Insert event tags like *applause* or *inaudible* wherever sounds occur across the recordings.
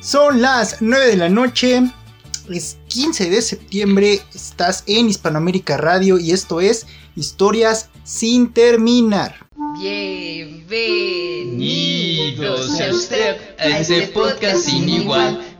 Son las 9 de la noche. Es 15 de septiembre. Estás en Hispanoamérica Radio y esto es Historias sin terminar. Bienvenidos a usted a este podcast sin igual.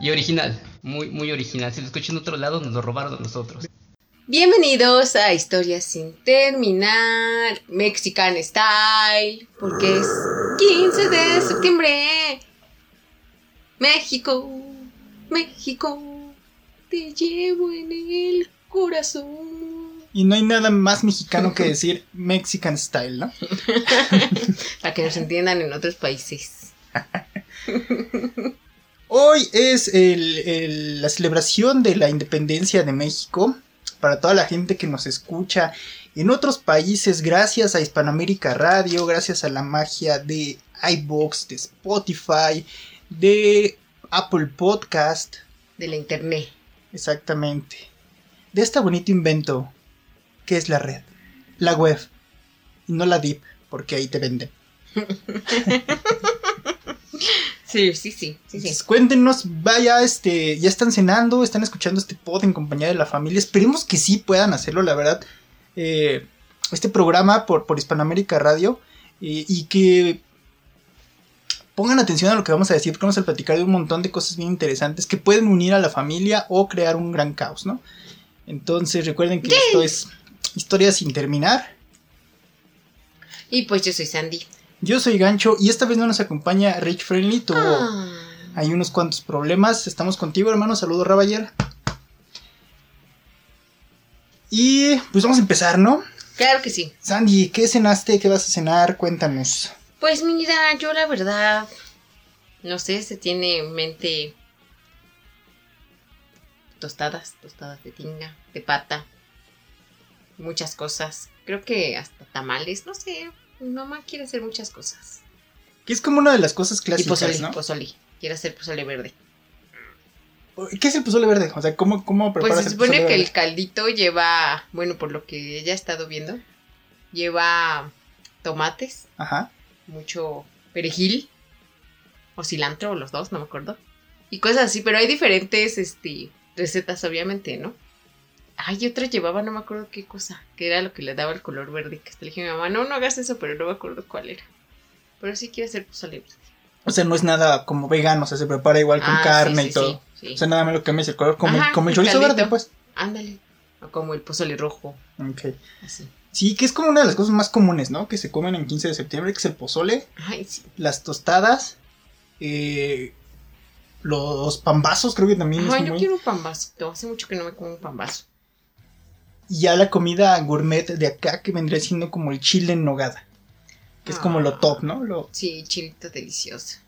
Y original, muy, muy original. Si lo escucho en otro lado, nos lo robaron a nosotros. Bienvenidos a Historias sin terminar, Mexican Style, porque es 15 de septiembre. México, México, te llevo en el corazón. Y no hay nada más mexicano que decir Mexican style, ¿no? *laughs* Para que nos entiendan en otros países. *laughs* Hoy es el- el- la celebración de la independencia de México. Para toda la gente que nos escucha en otros países, gracias a Hispanoamérica Radio, gracias a la magia de iBox, de Spotify, de Apple Podcast, De la internet. exactamente. De este bonito invento que es la red, la web, y no la deep, porque ahí te venden. *laughs* Sí, sí, sí, sí, sí. Cuéntenos, vaya, este, ya están cenando, están escuchando este pod en compañía de la familia. Esperemos que sí puedan hacerlo, la verdad. Eh, este programa por, por Hispanoamérica Radio eh, y que pongan atención a lo que vamos a decir, porque vamos a platicar de un montón de cosas bien interesantes que pueden unir a la familia o crear un gran caos, ¿no? Entonces recuerden que esto es historia sin terminar. Y pues yo soy Sandy. Yo soy Gancho y esta vez no nos acompaña Rich Friendly, tuvo... Ah. Hay unos cuantos problemas. Estamos contigo, hermano. Saludos, Rabayer. Y pues vamos a empezar, ¿no? Claro que sí. Sandy, ¿qué cenaste? ¿Qué vas a cenar? Cuéntanos. Pues mira, yo la verdad, no sé, se tiene en mente tostadas, tostadas de tinga, de pata, muchas cosas. Creo que hasta tamales, no sé, mamá quiere hacer muchas cosas. Que es como una de las cosas Y clásicas, pozole, ¿no? pozole, quiere hacer pozole verde. ¿Qué es el pozole verde? O sea, ¿cómo, cómo Pues preparas se el supone pozole que el caldito lleva, bueno, por lo que ella ha estado viendo, lleva tomates, Ajá. mucho perejil o cilantro o los dos, no me acuerdo. Y cosas así, pero hay diferentes este, recetas, obviamente, ¿no? Ay, otra llevaba, no me acuerdo qué cosa, que era lo que le daba el color verde. Que hasta le dije a mi mamá, no, no hagas eso, pero no me acuerdo cuál era. Pero sí quiere hacer pozole verde. O sea, no es nada como vegano, o sea, se prepara igual con Ah, carne sí, y todo. sí. O sea, nada más lo cambias el color, como, Ajá, como el chorizo caldito. verde, pues. Ándale. O como el pozole rojo, Ok. así. Sí, que es como una de las cosas más comunes, ¿no? Que se comen en 15 de septiembre, que es el pozole. Ay, sí. las tostadas, eh, los pambazos creo que también Ay, es yo muy... quiero un pambasito. Hace mucho que no me como un pambazo. Y ya la comida gourmet de acá que vendría siendo como el chile en nogada, que es como lo Ah. top, ¿no? Lo, Sí, chilito delicioso.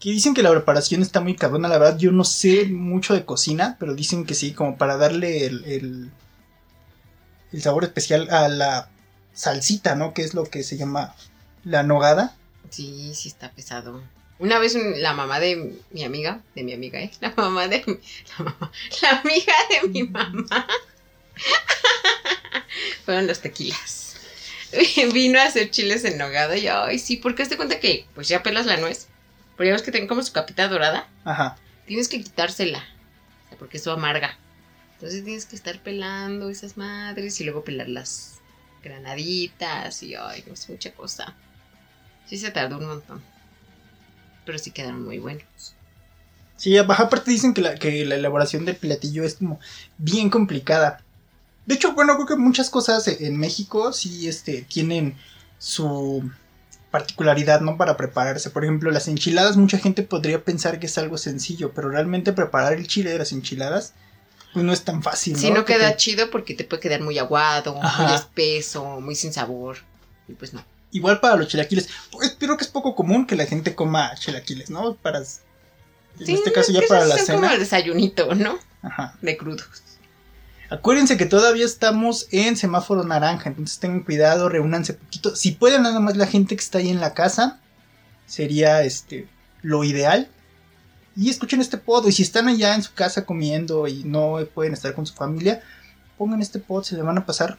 que dicen que la preparación está muy cabrona, la verdad yo no sé mucho de cocina, pero dicen que sí, como para darle el, el, el sabor especial a la salsita, ¿no? Que es lo que se llama la nogada. Sí, sí está pesado. Una vez la mamá de mi amiga, de mi amiga, ¿eh? La mamá de mi, la, mamá- la amiga de mi mamá. *laughs* Fueron los tequilas. *laughs* Vino a hacer chiles en nogada y ay, sí, porque te cuenta que pues ya pelas la nuez. Pero ya ves que tienen como su capita dorada. Ajá. Tienes que quitársela. Porque eso amarga. Entonces tienes que estar pelando esas madres y luego pelar las granaditas y ay, no es mucha cosa. Sí se tardó un montón. Pero sí quedaron muy buenos. Sí, aparte dicen que la, que la elaboración del platillo es como bien complicada. De hecho, bueno, creo que muchas cosas en México sí este, tienen su particularidad, ¿no? Para prepararse. Por ejemplo, las enchiladas, mucha gente podría pensar que es algo sencillo, pero realmente preparar el chile de las enchiladas, pues no es tan fácil, ¿no? Si no Que queda chido porque te puede quedar muy aguado, muy Ajá. espeso, muy sin sabor. Y pues no. Igual para los chilaquiles. Pues creo que es poco común que la gente coma chilaquiles, ¿no? Para. En Sí, este caso ya para la son como cena. el desayunito, ¿no? Ajá. De crudos. Acuérdense que todavía estamos en semáforo naranja, entonces tengan cuidado, reúnanse poquito. Si pueden nada más la gente que está ahí en la casa, sería este lo ideal. Y escuchen este pod, y si están allá en su casa comiendo y no pueden estar con su familia, pongan este pod, se le van a pasar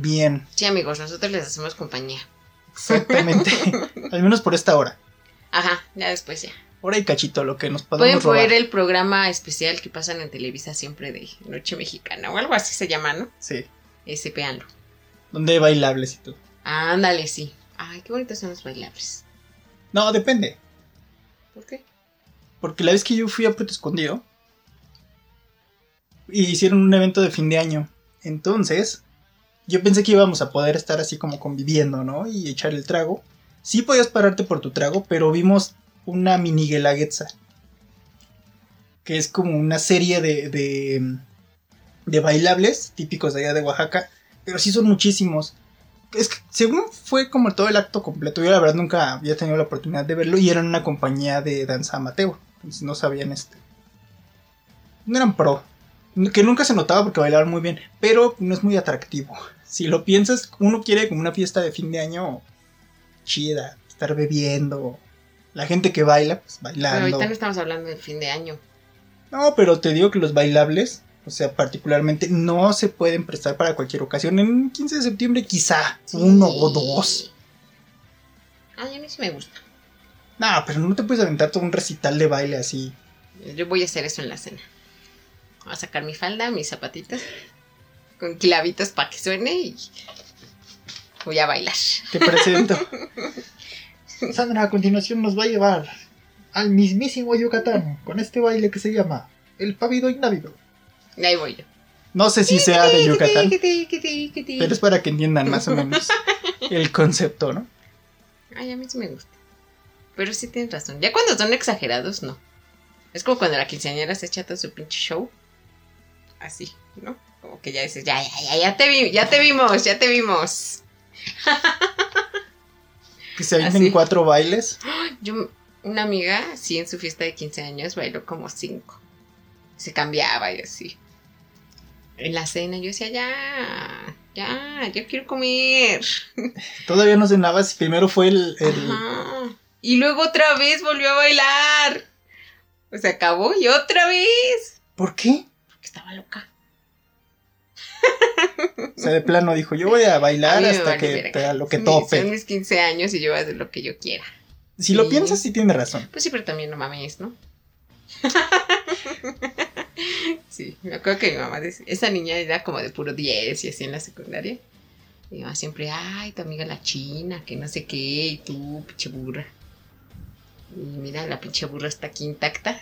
bien, Sí, amigos, nosotros les hacemos compañía. exactamente. *laughs* Al menos por esta hora. Ajá, ya después ya. Hora y cachito, lo que nos Pueden podemos robar. ver el programa especial que pasan en Televisa siempre de Noche Mexicana o algo así se llama, ¿no? Sí, Ese, véanlo. donde hay bailables y todo. Ándale, sí. Ay, qué bonitos son los bailables. No, depende. ¿Por qué? Porque la vez que yo fui a Puerto Escondido, y hicieron un evento de fin de año. Entonces, yo pensé que íbamos a poder estar así como conviviendo, ¿no? Y echar el trago. Sí podías pararte por tu trago, pero vimos una mini guelaguetza. Que es como una serie de, de, de bailables típicos de allá de Oaxaca. Pero sí son muchísimos. Es que según fue como todo el acto completo, yo la verdad nunca había tenido la oportunidad de verlo y eran una compañía de danza amateur. No sabían este. No eran pro. Que nunca se notaba porque bailaban muy bien, pero no es muy atractivo. Si lo piensas, uno quiere como una fiesta de fin de año chida, estar bebiendo. La gente que baila, pues Pero bailando. ahorita no estamos hablando del fin de año. No, pero te digo que los bailables, o sea, particularmente, no se pueden prestar para cualquier ocasión. En 15 de septiembre quizá Sí. uno o dos. Ay, a mí sí me gusta. No, pero no te puedes aventar todo un recital de baile así. Yo voy a hacer eso en la cena. Voy a sacar mi falda, mis zapatitos, con clavitos para que suene y voy a bailar. Te presento. *laughs* Sandra a continuación nos va a llevar al mismísimo Yucatán con este baile que se llama el pavido innávido. Y ahí voy yo. No sé si sea de Yucatán, *laughs* Pero pero es para que entiendan más o menos *laughs* el concepto, ¿no? Ay, a mí sí me gusta. Pero sí tienes razón. Ya cuando son exagerados, no. Es como cuando la quinceañera se echa todo su pinche show. Así, ¿no? Como que ya dices, ya, ya, ya, ya te vi, ya te vimos, ya te vimos. *laughs* Que se avienten cuatro bailes. *gasps* Yo, una amiga, sí, en su fiesta de 15 años bailó como cinco. Se cambiaba y así. En la cena yo decía, ya, ya, yo quiero comer. *laughs* Todavía no cenaba, si primero fue el... el- Ajá. Y luego otra vez volvió a bailar. Se acabó y otra vez. ¿Por qué? Porque estaba loca. O sea, de plano dijo, yo voy a bailar hasta que, lo que tope. Son mis 15 años y yo voy a hacer lo que yo quiera. Si lo piensas, sí tiene razón. Pues sí, pero también no mames, ¿no? *laughs* sí, me acuerdo que mi mamá decía, esa niña era como de puro 10 y así en la secundaria. Y mi mamá siempre, ay, tu amiga la china, que no sé qué, y tú, pinche burra. Y mira, la pinche burra está aquí intacta.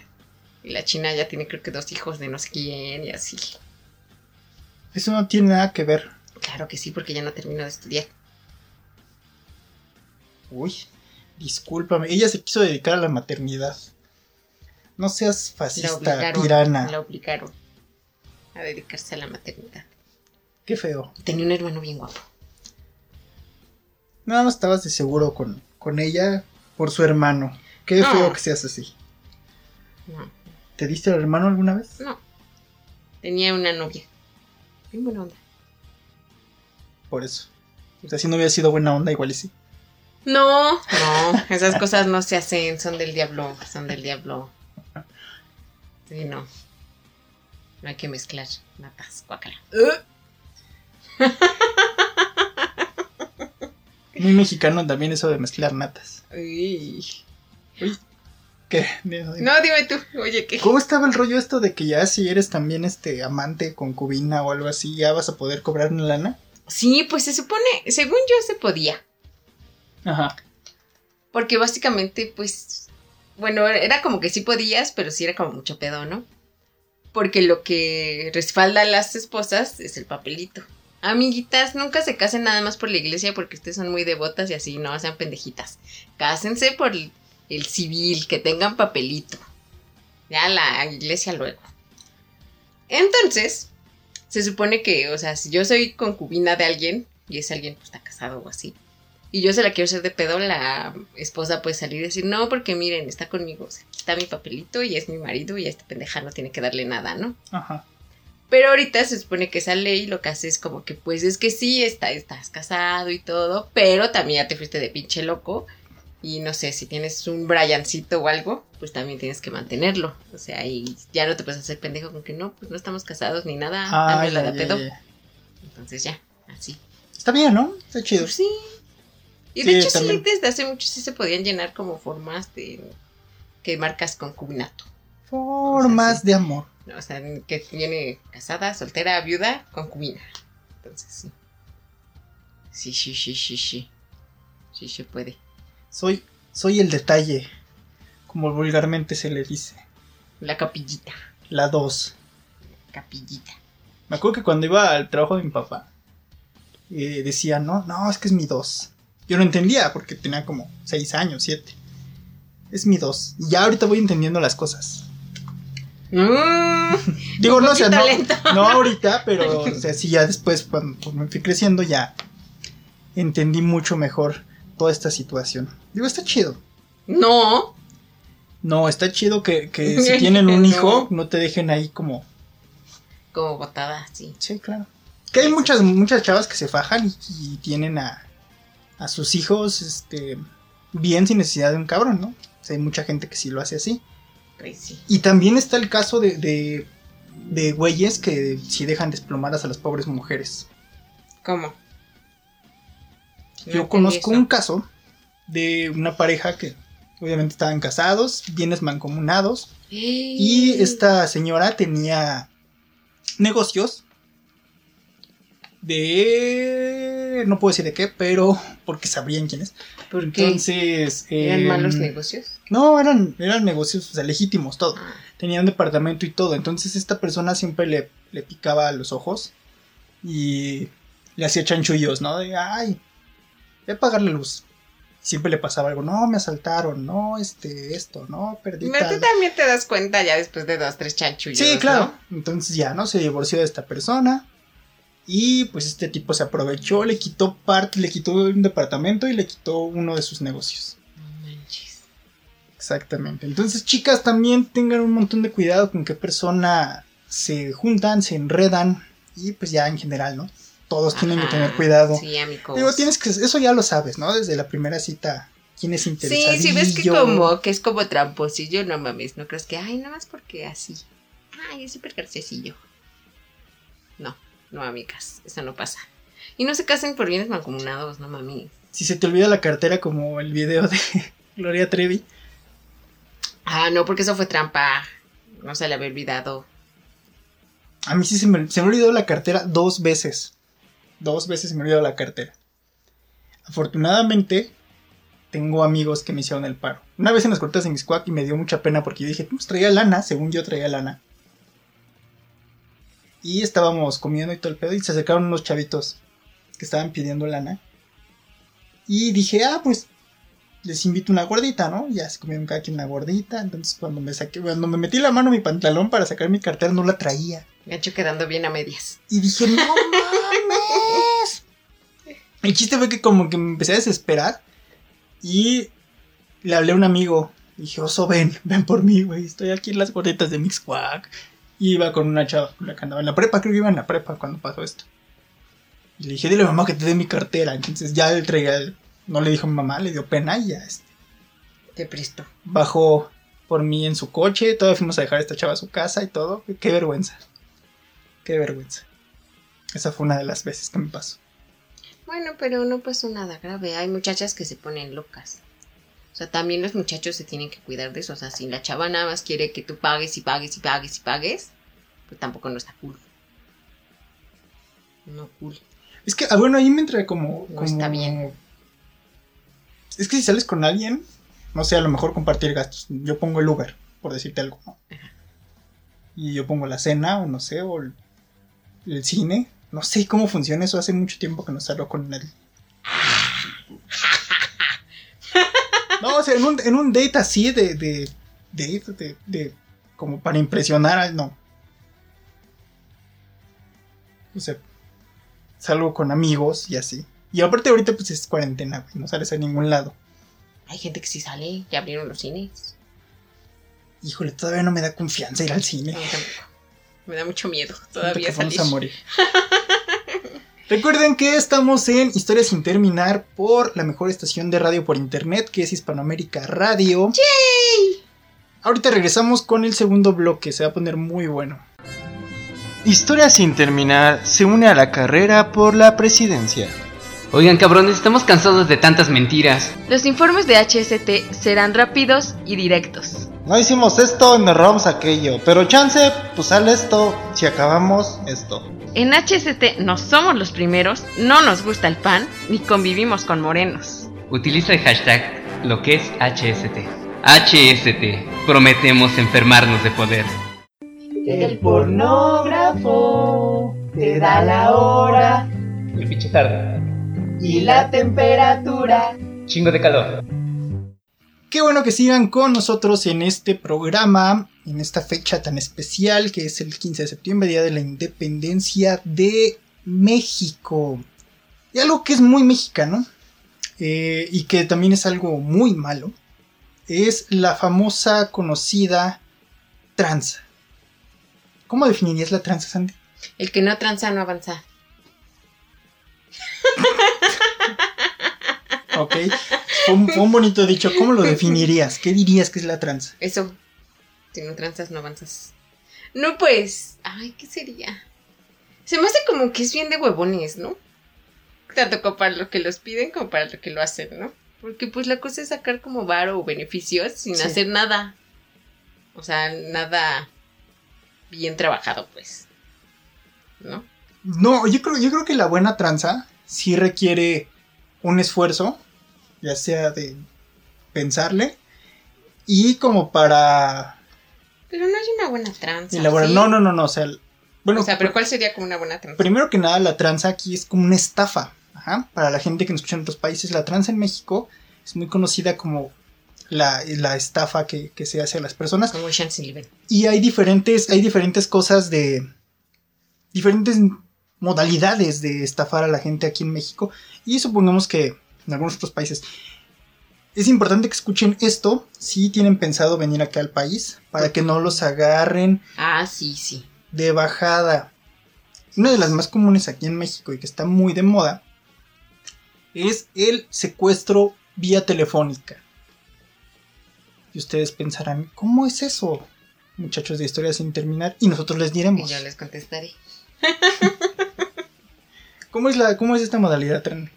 Y la china ya tiene creo que dos hijos de no sé quién y así. Eso no tiene nada que ver. Claro que sí, porque ya no terminó de estudiar. Uy, discúlpame. Ella se quiso dedicar a la maternidad. No seas La fascista, obligaron, tirana. la obligaron a dedicarse a la maternidad. Qué feo. Tenía un hermano bien guapo. Nada más estabas de seguro con, con ella por su hermano. Qué No. feo que seas así. No, ¿Te diste al hermano alguna vez? no. Tenía una novia. Bien buena onda. Por eso. O sea, si no hubiera sido buena onda, igual y sí. No, no, esas cosas no se hacen, son del diablo, son del diablo. Sí, no. No hay que mezclar natas, guácala. Muy mexicano también eso de mezclar natas. Uy. ¿Qué? No, dime tú, oye, ¿qué? ¿Cómo estaba el rollo esto de que ya si eres también este amante, concubina o algo así, ya vas a poder cobrar una lana? Sí, pues se supone, según yo se podía. Ajá. Porque básicamente, pues, bueno, era como que sí podías, pero sí era como mucho pedo, ¿no? Porque lo que respalda a las esposas es el papelito. Amiguitas, nunca se casen nada más por la iglesia porque ustedes son muy devotas y así, no sean pendejitas. Cásense por el, civil, que tengan papelito. Ya la iglesia luego. Entonces, se supone que, o sea, si yo soy concubina de alguien y ese alguien pues, está casado o así, y yo se la quiero hacer de pedo, la esposa puede salir y decir, no, porque miren, está conmigo, o sea, aquí está mi papelito y es mi marido y a esta pendeja no tiene que darle nada, ¿no? Ajá. Pero ahorita se supone que esa ley lo que hace es como que, pues es que sí, está, estás casado y todo, pero también ya te fuiste de pinche loco. Y no sé, si tienes un Briancito o algo, pues también tienes que mantenerlo. O sea, y ya no te puedes hacer pendejo con que no, pues no estamos casados ni nada, hazme la de ay, pedo. ay, ay. Entonces ya, así. Está bien, ¿no? Está chido. Pues sí. Y Sí, de hecho también. sí, desde hace mucho sí se podían llenar como formas de que marcas concubinato. Formas de amor. O sea, que viene casada, soltera, viuda, concubina. Entonces sí. Sí, sí, sí, sí, sí. Sí se puede. Soy, soy el detalle, como vulgarmente se le dice. La capillita. La 2. Capillita. Me acuerdo que cuando iba al trabajo de mi papá, eh, decía, no, no, es que es mi 2. Yo no entendía porque tenía como 6 años, 7. Es mi 2. Y ya ahorita voy entendiendo las cosas. Mm, *laughs* Digo, no, o sea, no, ahorita, pero o sea, sí ya después, cuando pues, me fui creciendo, ya entendí mucho mejor toda esta situación. Digo, está chido. no. No, está chido que, que *laughs* si tienen un hijo, no te dejen ahí como... Como botada, sí. Sí, claro. Que hay muchas, muchas chavas que se fajan y, y tienen a, a sus hijos este, bien sin necesidad de un cabrón, ¿no? O sea, hay mucha gente que sí lo hace así. Pues sí. Y también está el caso de, de, de güeyes que sí dejan desplomadas a las pobres mujeres. ¿Cómo? No Yo conozco eso. un caso de una pareja que obviamente estaban casados, bienes mancomunados, y esta señora tenía negocios de... no puedo decir de qué, pero porque sabrían quién es. ¿Por qué? Entonces... ¿Eran em, malos negocios? No, eran, eran negocios o sea, legítimos, todo. Ah, Tenía un departamento y todo. Entonces esta persona siempre le, le picaba los ojos y le hacía chanchullos, ¿no? De, ay, voy a apagar la luz. Siempre le pasaba algo, no, me asaltaron, no, este, esto, no, perdí Pero tal. tú también te das cuenta ya después de dos, tres chanchullos. Sí, ¿no? claro. Entonces ya, ¿no? Se divorció de esta persona. Y pues este tipo se aprovechó, le quitó parte, le quitó un departamento y le quitó uno de sus negocios. No manches. Exactamente. Entonces, chicas, también tengan un montón de cuidado con qué persona se juntan, se enredan. Y pues ya en general, ¿no? Todos tienen que tener cuidado. Sí, amigos. Digo, tienes que, eso ya lo sabes, ¿no? Desde la primera cita, quién es Sí, interesadillo. sí, ves que como, que es como tramposillo, no mames, no crees que, ay, nada más porque así. Ay, es súper graciosillo. No, no, amigas, eso no pasa. Y no se casen por bienes mancomunados, no mames. Si se te olvida la cartera como el video de *laughs* Gloria Trevi. Ah, no, porque eso fue trampa. No se le había olvidado. A mí sí se me, se me olvidó la cartera dos veces. Dos veces me olvidó la cartera. Afortunadamente, tengo amigos que me hicieron el paro. Una vez en las cortas en Miscuac y me dio mucha pena porque yo dije, pues traía lana, según yo traía lana. Y estábamos comiendo y todo el pedo y se acercaron unos chavitos que estaban pidiendo lana. Y dije, ah, pues les invito una gordita, ¿no? Ya se comieron cada quien una gordita. Entonces cuando me saqué, cuando me metí la mano en mi pantalón para sacar mi cartera, no la traía. Gancho quedando bien a medias. Y dije, no mames. El chiste fue que como que me empecé a desesperar. Y le hablé a un amigo. Dije, oso, ven, ven por mí, güey. Estoy aquí en las gorditas de Mixquack. Y iba con una chava con la que andaba en la prepa. Creo que iba en la prepa cuando pasó esto. Y le dije, dile a mamá que te dé mi cartera. Entonces ya él traía, el- no le dijo a mi mamá, le dio pena y ya este, Te presto. bajó por mí en su coche. Todavía fuimos a dejar a esta chava a su casa y todo. Qué vergüenza. Qué vergüenza. Esa fue una de las veces que me pasó. Bueno, pero no pasó nada grave. Hay muchachas que se ponen locas. O sea, también los muchachos se tienen que cuidar de eso. O sea, si la chava nada más quiere que tú pagues y pagues y pagues y pagues, pues tampoco no está cool. No cool. Es que, ah, bueno, ahí me entra como, No como- está bien. Es que si sales con alguien, no sé, a lo mejor compartir gastos. Yo pongo el Uber, por decirte algo, ¿no? Y yo pongo la cena, o no sé, o el, el cine. No sé cómo funciona eso, hace mucho tiempo que no salgo con nadie. *laughs* No, o sea, en un, en un date así de, de, de, de, de- como para impresionar al no. O sea, salgo con amigos y así. Y aparte ahorita pues es cuarentena, güey, no sales a ningún lado. Hay gente que sí sale, ya abrieron los cines. Híjole, todavía no me da confianza ir al cine. Me da mucho miedo todavía que vamos salir. a morir. *laughs* Recuerden que estamos en Historias sin terminar por la mejor estación de radio por internet, que es Hispanoamérica Radio. Ahorita regresamos con el segundo bloque, se va a poner muy bueno. Historias sin terminar se une a la carrera por la presidencia. Oigan, cabrones, estamos cansados de tantas mentiras. Los informes de HST serán rápidos y directos. No hicimos esto, nos robamos aquello, pero chance, pues sale esto, si acabamos esto. En HST no somos los primeros, no nos gusta el pan, ni convivimos con morenos. Utiliza el hashtag lo que es HST. HST. Prometemos enfermarnos de poder. El pornógrafo te da la hora El pinche tarde. Y la temperatura. Chingo de calor. Qué bueno que sigan con nosotros en este programa, en esta fecha tan especial que es el 15 de septiembre, Día de la Independencia de México. Y algo que es muy mexicano eh, y que también es algo muy malo, es la famosa conocida tranza. ¿Cómo definirías la tranza, Sandy? El que no tranza no avanza. *laughs* Ok, fue un, fue un bonito dicho. ¿Cómo lo definirías? ¿Qué dirías que es la tranza? Eso. Si no tranzas, no avanzas. No, pues. Ay, ¿qué sería? Se me hace como que es bien de huevones, ¿no? Tanto como para lo que los piden como para lo que lo hacen, ¿no? Porque pues la cosa es sacar como varo o beneficios sin Sí. hacer nada. O sea, nada bien trabajado, pues. ¿No? No, yo creo, yo creo que la buena tranza sí requiere un esfuerzo, ya sea de pensarle, y como para Pero no hay una buena tranza. elaborar. ¿sí? No, no, no, no, o sea, bueno, o sea, pero ¿cuál sería como una buena tranza? primero que nada, la tranza aquí es como una estafa. Ajá. Para la gente que nos escucha en otros países, la tranza en México es muy conocida como la, la estafa que, que se hace a las personas. Como. Y hay diferentes, hay diferentes cosas de. diferentes modalidades de estafar a la gente aquí en México. Y supongamos que en algunos otros países. Es importante que escuchen esto si tienen pensado venir acá al país. Para que no los agarren Ah, sí, sí. de bajada. Una de las más comunes aquí en México y que está muy de moda es el secuestro vía telefónica. Y ustedes pensarán, ¿cómo es eso? Muchachos de historia sin terminar. Y nosotros les Y diremos. yo les contestaré. *laughs* ¿Cómo es, la, cómo es esta modalidad? Tran?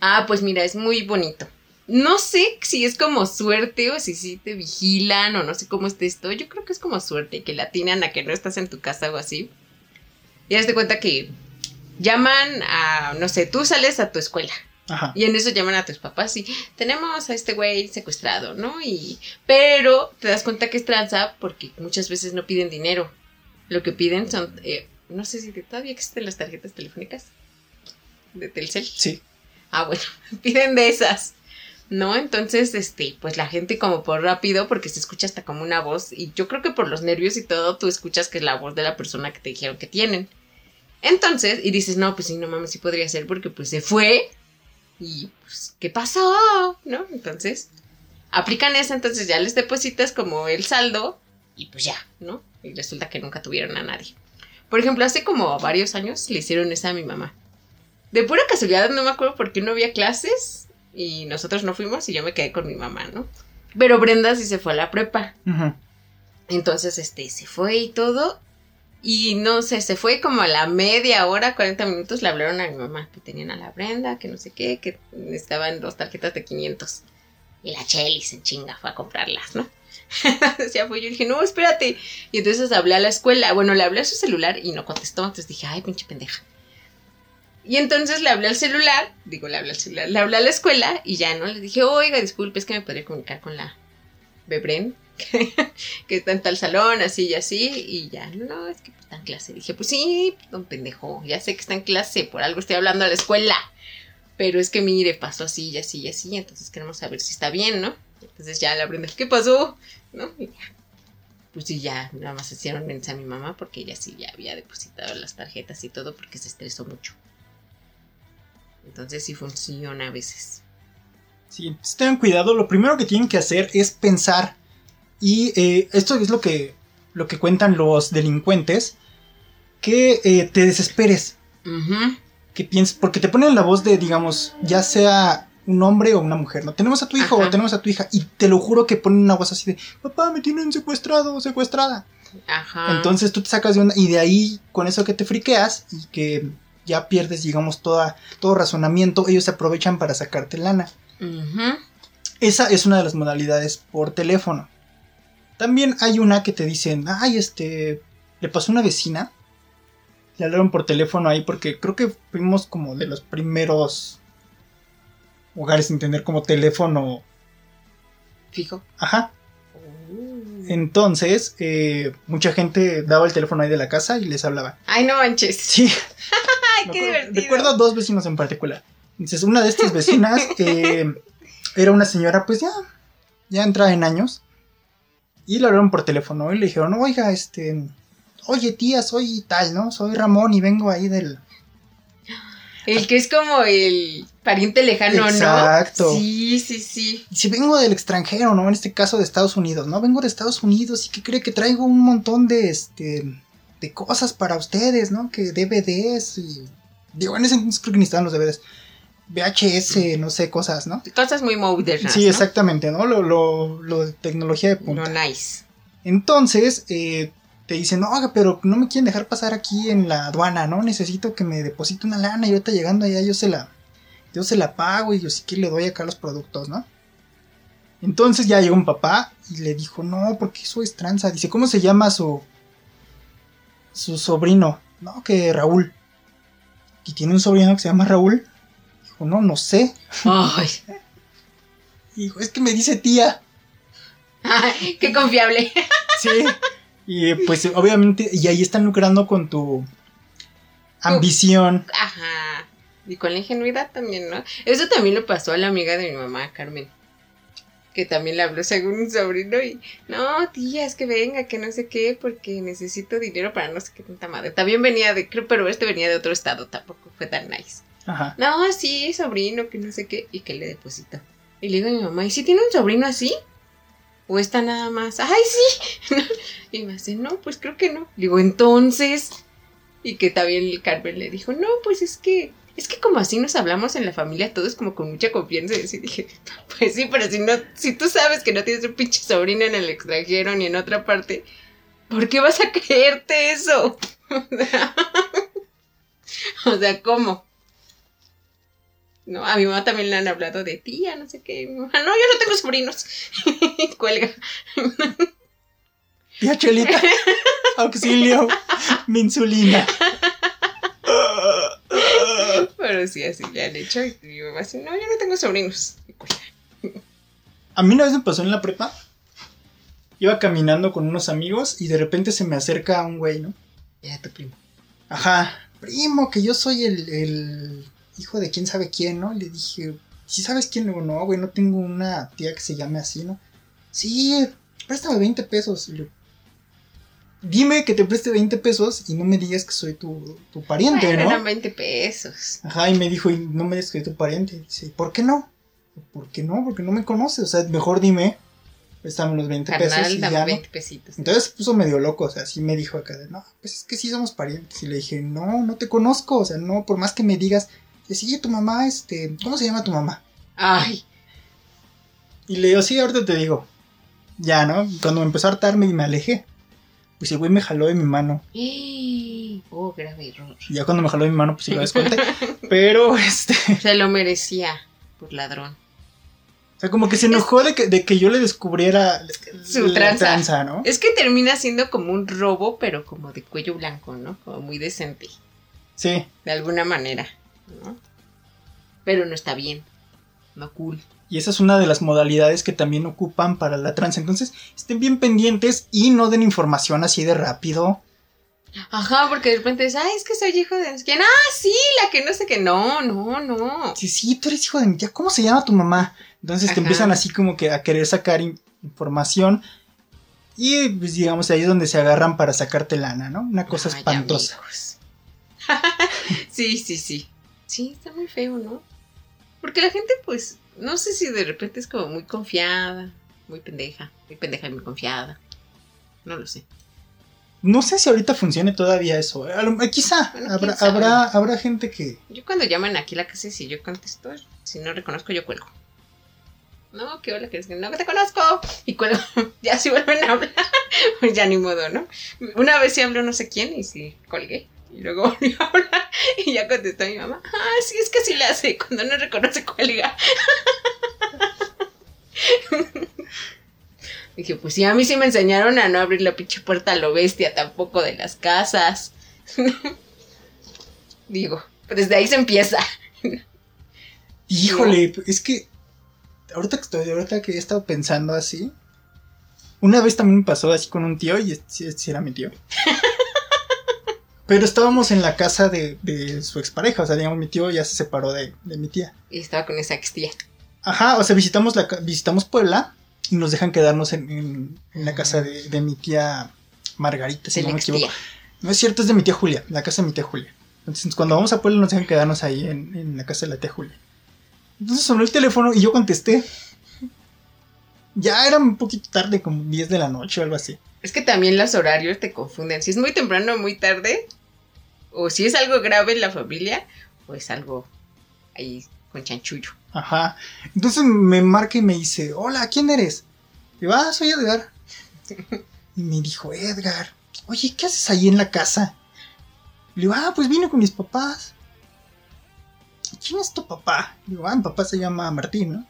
Ah, pues mira, es muy bonito. No sé si es como suerte o si sí te vigilan o no sé cómo esté esto. Yo creo que es como suerte, que la atinan a que no estás en tu casa o así. Y haz de cuenta que llaman a, no sé, tú sales a tu escuela Ajá. y en eso llaman a tus papás y tenemos a este güey secuestrado, ¿no? Y pero te das cuenta que es tranza porque muchas veces no piden dinero. Lo que piden son, eh, no sé si todavía existen las tarjetas telefónicas de Telcel. Sí. Ah, bueno, *laughs* piden de esas. ¿No? Entonces, este, pues la gente como por rápido, porque se escucha hasta como una voz, y yo creo que por los nervios y todo, tú escuchas que es la voz de la persona que te dijeron que tienen. Entonces, y dices, no, pues sí, no mames, sí podría ser, porque pues se fue, y pues, ¿qué pasó? ¿No? Entonces, aplican esa, entonces ya les depositas como el saldo, y pues ya, ¿no? Y resulta que nunca tuvieron a nadie. Por ejemplo, hace como varios años le hicieron esa a mi mamá. De pura casualidad no me acuerdo por qué no había clases y nosotros no fuimos y yo me quedé con mi mamá, ¿no? Pero Brenda sí se fue a la prepa. Entonces, este, se fue y todo. Y no sé, se fue como a la media hora, 40 minutos, le hablaron a mi mamá que tenían a la Brenda, que no sé qué, que estaban dos tarjetas de 500. Y la Chelly se chinga, fue a comprarlas, ¿no? *laughs* ya fue, yo dije, no, espérate. Y entonces hablé a la escuela, bueno, le hablé a su celular y no contestó, entonces dije, ay, pinche pendeja. Y entonces le hablé al celular, digo, le hablé al celular, le hablé a la escuela y ya, ¿no? Le dije, oiga, disculpe, es que me podría comunicar con la Bebren. *laughs* que, está en tal salón, así y así, y ya, no, es que está en clase. Dije, pues sí, don pendejo, ya sé que está en clase, por algo estoy hablando a la escuela. Pero es que mire, pasó así y así y así, entonces queremos saber si está bien, ¿no? Entonces ya le aprendí, ¿qué pasó? ¿No? Y ya. Pues sí, ya, nada más hicieron mensaje a mi mamá porque ella sí ya había depositado las tarjetas y todo porque se estresó mucho. Entonces sí funciona a veces. Sí, entonces tengan cuidado. Lo primero que tienen que hacer es pensar. Y eh, esto es lo que, lo que cuentan los delincuentes. Que eh, te desesperes. Ujú. Que pienses. Porque te ponen la voz de, digamos, ya sea un hombre o una mujer. ¿no? Tenemos a tu hijo Ajá. o tenemos a tu hija. Y te lo juro que ponen una voz así de: Papá, me tienen secuestrado o secuestrada. Ajá. Entonces tú te sacas de onda. Y de ahí, con eso que te friqueas. Y que ya pierdes, digamos, toda, todo razonamiento. Ellos se aprovechan para sacarte lana. Esa es una de las modalidades por teléfono. También hay una que te dicen, ay, este, le pasó a una vecina. Le hablaron por teléfono ahí porque creo que fuimos como de los primeros hogares en tener como teléfono. Fijo. Ajá. Entonces, eh, mucha gente daba el teléfono ahí de la casa y les hablaba. Ay, no manches. Sí. *laughs* Ay, Me qué acuerdo- divertido. Recuerdo a dos vecinos en particular. Entonces, una de estas vecinas *laughs* eh, era una señora, pues ya, ya entrada en años. Y le hablaron por teléfono y le dijeron, oiga, este, oye tía, soy tal, ¿no? Soy Ramón y vengo ahí del... El que es como el pariente lejano, Exacto. ¿no? Sí, sí, sí. Si vengo del extranjero, ¿no? En este caso de Estados Unidos, ¿no? Vengo de Estados Unidos y que cree que traigo un montón de, este, de cosas para ustedes, ¿no? Que DVDs y... Digo, en ese entonces creo que ni estaban los DVDs. VHS, no sé, cosas, ¿no? Cosas muy modernas. Sí, exactamente, ¿no? Lo, lo, lo de tecnología de punta. No, nice. Entonces, eh, te dicen, no, pero no me quieren dejar pasar aquí en la aduana, ¿no? Necesito que me deposite una lana y ahorita llegando allá yo se la, yo se la pago y yo sí que le doy acá los productos, ¿no? Entonces ya llegó un papá y le dijo, no, porque eso es tranza. Dice, ¿cómo se llama su, su sobrino? No, que Raúl. Y tiene un sobrino que se llama Raúl. Dijo, no, no sé. Ay, *laughs* dijo, es que me dice tía. ay, qué confiable. *laughs* Sí. Y pues obviamente, y ahí están lucrando con tu ambición. Ajá. Y con la ingenuidad también, ¿no? Eso también le pasó a la amiga de mi mamá, Carmen. Que también le habló según un sobrino y, no, tía, es que venga, que no sé qué, porque necesito dinero para no sé qué tanta madre. También venía de, creo, pero este venía de otro estado, tampoco fue tan nice. Ajá. No, sí, sobrino, que no sé qué, y que le depositó. Y le digo a mi mamá, ¿y si tiene un sobrino así? ¿O está nada más? ¡Ay, sí! *laughs* y me dice, no, pues creo que no. Digo, entonces. Y que también el Carmen le dijo, no, pues es que. Es que como así nos hablamos en la familia, todos como con mucha confianza. Y así dije, pues sí, pero si no, si tú sabes que no tienes un pinche sobrino en el extranjero ni en otra parte, ¿por qué vas a creerte eso? *laughs* o sea, ¿cómo? No, a mi mamá también le han hablado de tía, no sé qué. Mi mamá, no, yo no tengo sobrinos. *laughs* Cuelga. Tía Chelita. *laughs* Auxilio. Mi insulina. Pero sí, así le han hecho. Y mi mamá así, no, yo no tengo sobrinos. Y cuelga. A mí una vez me pasó en la prepa. Iba caminando con unos amigos y de repente se me acerca un güey, ¿no? Ya, tu primo. Ajá. Primo, que yo soy el, el hijo de quién sabe quién, ¿no? Y le dije, ¿sí sabes quién? Le digo, no, güey, no tengo una tía que se llame así, ¿no? Sí, préstame 20 pesos. Y le digo, Dime que te preste 20 pesos y no me digas que soy tu, tu pariente, Bueno, ¿no? eran 20 pesos. Ajá, y me dijo, y no me digas que soy tu pariente. Dice, ¿por qué no? ¿Por qué no? Porque no me conoces. O sea, mejor dime, préstame los 20 pesos y dame ya, ¿no? 20 pesitos. Entonces se puso medio loco, o sea, sí me dijo acá de, no, pues es que sí somos parientes. Y le dije, no, no te conozco, o sea, no, por más que me digas, sí, tu mamá, este, ¿cómo se llama tu mamá? Ay, Y le digo, sí, ahorita te digo. Ya, ¿no? Cuando me empezó a hartarme y me alejé, pues el güey me jaló de mi mano. *gasps* oh, grave error. Ya cuando me jaló de mi mano, pues sí lo desconté. Pero, este, *laughs* Se lo merecía por ladrón. o sea, como que se enojó de que, de que yo le descubriera Su la tranza. ¿no? Es que termina siendo como un robo, pero como de cuello blanco, ¿no? Como muy decente. Sí. De alguna manera, ¿no? Pero no está bien. No cool. Y esa es una de las modalidades que también ocupan para la trans. Entonces, estén bien pendientes y no den información así de rápido. Ajá, porque de repente dices, ay, es que soy hijo de quién. Ah, sí, la que no sé qué. No, no, no. Sí, sí, tú eres hijo de mi tía. ¿Cómo se llama tu mamá? Entonces te empiezan así como que a querer sacar in- información. Y pues digamos ahí es donde se agarran para sacarte lana, ¿no? Una cosa Ay, espantosa. *laughs* sí, sí, sí. Sí, está muy feo, ¿no? Porque la gente, pues, no sé si de repente es como muy confiada, muy pendeja, muy pendeja y muy confiada. No lo sé. No sé si ahorita funcione todavía eso. Lo- eh, quizá Bueno, habrá, habrá, habrá gente que. Yo cuando llaman aquí la casa, si yo contesto, si no reconozco, yo cuelgo. No, que hola, que es que no te conozco. Y cuelgo. *laughs* ya si vuelven a hablar, *laughs* pues ya ni modo, ¿no? Una vez sí habló no sé quién y sí colgué. Y luego *laughs* volvió a hablar y ya contestó mi mamá. Ah, sí, es que sí le hace. Cuando no reconoce, cuelga. *laughs* Dije, pues sí, a mí sí me enseñaron a no abrir la pinche puerta a lo bestia tampoco de las casas. *laughs* Digo, pues desde ahí se empieza. Híjole, es que. Ahorita que estoy, ahorita que he estado pensando así. Una vez también me pasó así con un tío, y sí, sí era mi tío. Pero estábamos en la casa de, de su expareja, o sea, digamos, mi tío ya se separó de, de mi tía. Y estaba con esa extía. Ajá, o sea, visitamos, la, visitamos Puebla y nos dejan quedarnos en, en- en la casa de, de mi tía Margarita, si no me equivoco. No es cierto, es de mi tía Julia, la casa de mi tía Julia. Entonces, cuando vamos a Puebla nos dejan quedarnos ahí en, en la casa de la tía Julia. Entonces sonó el teléfono y yo contesté. Ya era un poquito tarde, como 10 de la noche o algo así. Es que también los horarios te confunden. Si es muy temprano o muy tarde, o si es algo grave en la familia, o es algo ahí con chanchullo. Ajá. Entonces me marca y me dice, hola, ¿quién eres? Y yo, ah, soy Edgar. *laughs* Y me dijo, Edgar, oye, ¿qué haces ahí en la casa? Le digo, ah, pues vine con mis papás. ¿Quién es tu papá? Y digo, ah, mi papá se llama Martín, ¿no?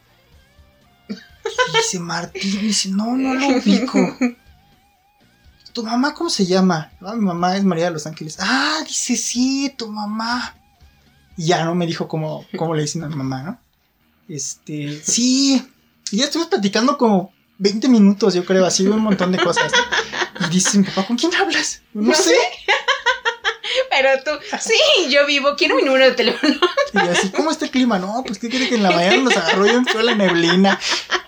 *laughs* Y dice Martín, y dice, no, no lo ubico. *laughs* ¿Tu mamá cómo se llama? Ah, mi mamá es María de los Ángeles. Ah, dice, sí, tu mamá. Y ya no me dijo cómo, cómo le dicen a mi mamá, ¿no? Este, sí. Y ya estuvimos platicando como 20 minutos, yo creo, así un montón de cosas. Y dice mi papá, ¿con quién hablas? No, No sé. Pero tú, sí, yo vivo, quiero mi número de teléfono. Y así, ¿cómo está el clima? No, pues qué quiere que en la mañana nos agarró bien feo la neblina.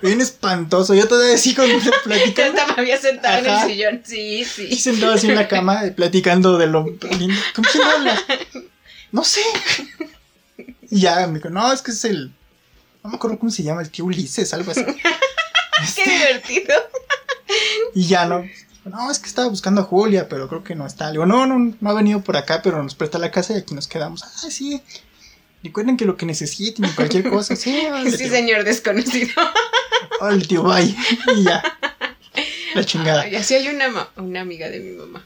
Bien espantoso. Yo todavía así con *laughs* platicando. hasta me había sentado en Ajá. el sillón. Sí, Y sí. sentado así en la cama platicando de lo lindo. ¿Con quién hablas? No sé. Y ya me dijo, no, es que es el. No me acuerdo cómo se llama, el tío Ulises, algo así. *laughs* Qué Este, divertido. y ya no. No, es que estaba buscando a Julia, pero creo que no está. Le digo, no, no, no ha venido por acá, pero nos presta la casa y aquí nos quedamos. Ah, sí. Recuerden que lo que necesiten y cualquier *laughs* cosa, sí. Sí, tío. señor desconocido. *laughs* Órale, tío, bye. Y ya. La chingada. Y así hay una, amiga de mi mamá.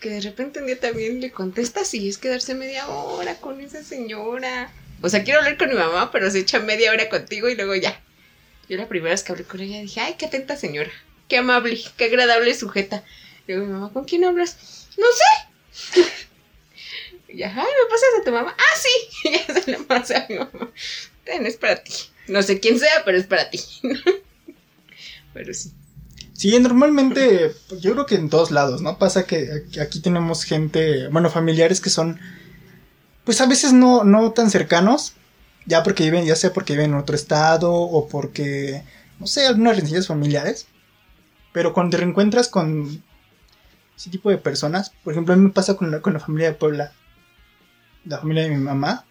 Que de repente un día también le contestas y es quedarse media hora con esa señora. O sea, quiero hablar con mi mamá, pero se echa media hora contigo y luego ya. Yo la primera vez que hablé con ella dije, ay, qué atenta señora. Qué amable, qué agradable sujeta. Y luego mi mamá, ¿con quién hablas? No sé. *laughs* Y ay, ¿me pasas a tu mamá? Ah, sí. Y *laughs* ya se la pasé a mi mamá. Ten, es para ti. No sé quién sea, pero es para ti. *laughs* pero sí. Sí, normalmente, yo creo que en todos lados, ¿no? Pasa que aquí tenemos gente, bueno, familiares que son, pues a veces no, no tan cercanos, ya porque viven, ya sea porque viven en otro estado o porque, no sé, algunas rencillas familiares. Pero cuando te reencuentras con ese tipo de personas, por ejemplo, a mí me pasa con la, con la familia de Puebla, la familia de mi mamá,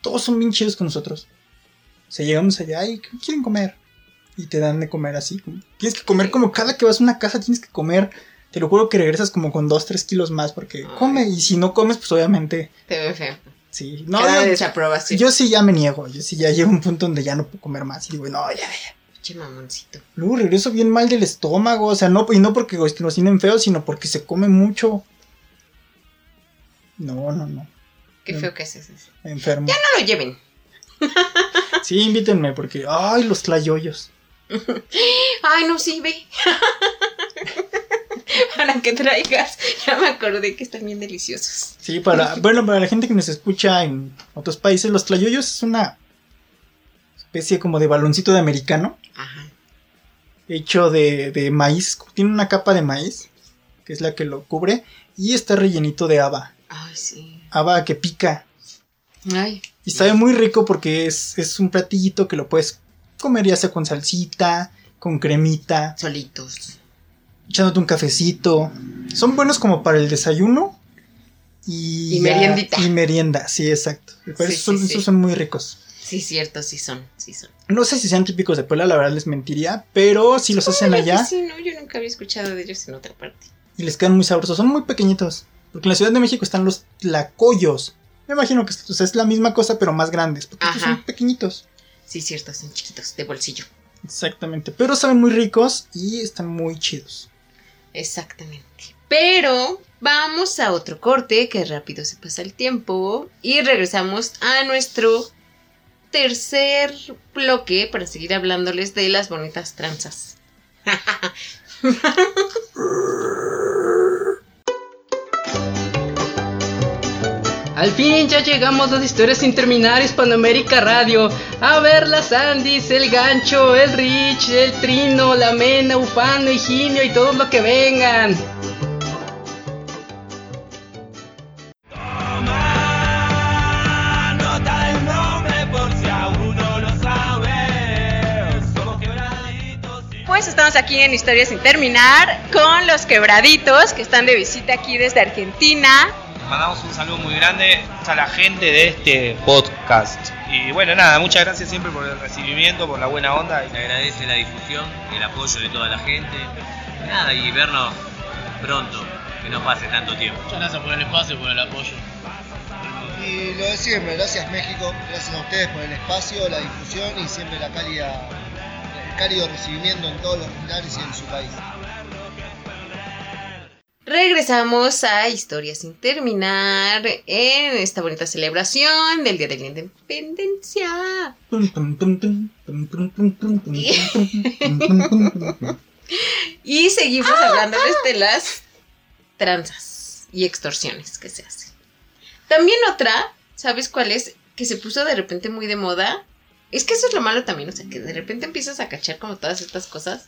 todos son bien chidos con nosotros. O sea, llegamos allá y ¿qué quieren comer? Y te dan de comer así. Tienes que comer como cada que vas a una casa, tienes que comer. Te lo juro que regresas como con 2, 3 kilos más porque come. Y si no comes, pues obviamente, Te ve feo. sí. No, de yo, desaprobación. yo sí ya me niego. Yo sí ya llego a un punto donde ya no puedo comer más. Y digo, no, ya, ya. Pinche mamoncito. Luego regreso bien mal del estómago. O sea, no, y no porque cocinen feo, sino porque se come mucho. No, no, no. Qué Mm. feo que haces eso. Me enfermo. No lo lleven. *laughs* Sí, invítenme porque, ay, los tlayoyos. *laughs* Ay, no, sí, ve. *laughs* Para que traigas. Ya me acordé que están bien deliciosos. Sí, para, bueno, para la gente que nos escucha en otros países, los tlayoyos es una, especie como de baloncito de americano, Ajá. hecho de, de maíz. Tiene una capa de maíz, que es la que lo cubre, y está rellenito de haba. Ay, sí. Haba que pica. Ay. Y sabe muy rico porque es, es un platillito que lo puedes comer ya sea con salsita, con cremita, Solitos. echándote un cafecito. Son buenos como para el desayuno. Y, meriendita. Y merienda, sí, exacto. Pero Sí, esos, son, sí, sí. esos son muy ricos. Sí, cierto, sí son, sí son. No sé si sean típicos de Puebla, la verdad les mentiría, pero si los hacen allá Sí, no, yo nunca había escuchado de ellos en otra parte. y les quedan muy sabrosos, son muy pequeñitos. Porque en la Ciudad de México están los tlacoyos. Me imagino que o sea, es la misma cosa, pero más grandes, porque Ajá. son pequeñitos. Sí, cierto, son chiquitos, de bolsillo. Exactamente, pero saben muy ricos y están muy chidos. Exactamente. Pero vamos a otro corte, que rápido se pasa el tiempo. Y regresamos a nuestro tercer bloque para seguir hablándoles de las bonitas tranzas. *laughs* Al fin ya llegamos a las historias sin terminar Hispanoamérica Radio. A ver las Andis, el gancho, el Rich, el Trino, la Mena, Ufano, Higinio y todos los que vengan. Estamos aquí en Historias sin terminar con los quebraditos que están de visita aquí desde Argentina. Mandamos un saludo muy grande a la gente de este podcast. Y bueno, nada, muchas gracias siempre por el recibimiento, por la buena onda. Se agradece la difusión, el apoyo de toda la gente. Nada, y vernos pronto, que no pase tanto tiempo. Muchas gracias por el espacio, por el apoyo. Y lo de siempre, gracias México, gracias a ustedes por el espacio, la difusión y siempre la cálida, el cálido recibimiento en todos los lugares y en su país. Regresamos a Historias sin terminar en esta bonita celebración del Día de la Independencia. Y seguimos hablándoles de las tranzas y extorsiones que se hacen. También otra, ¿sabes cuál es? Que se puso de repente muy de moda. Es que eso es lo malo también, o sea, que de repente empiezas a cachar como todas estas cosas.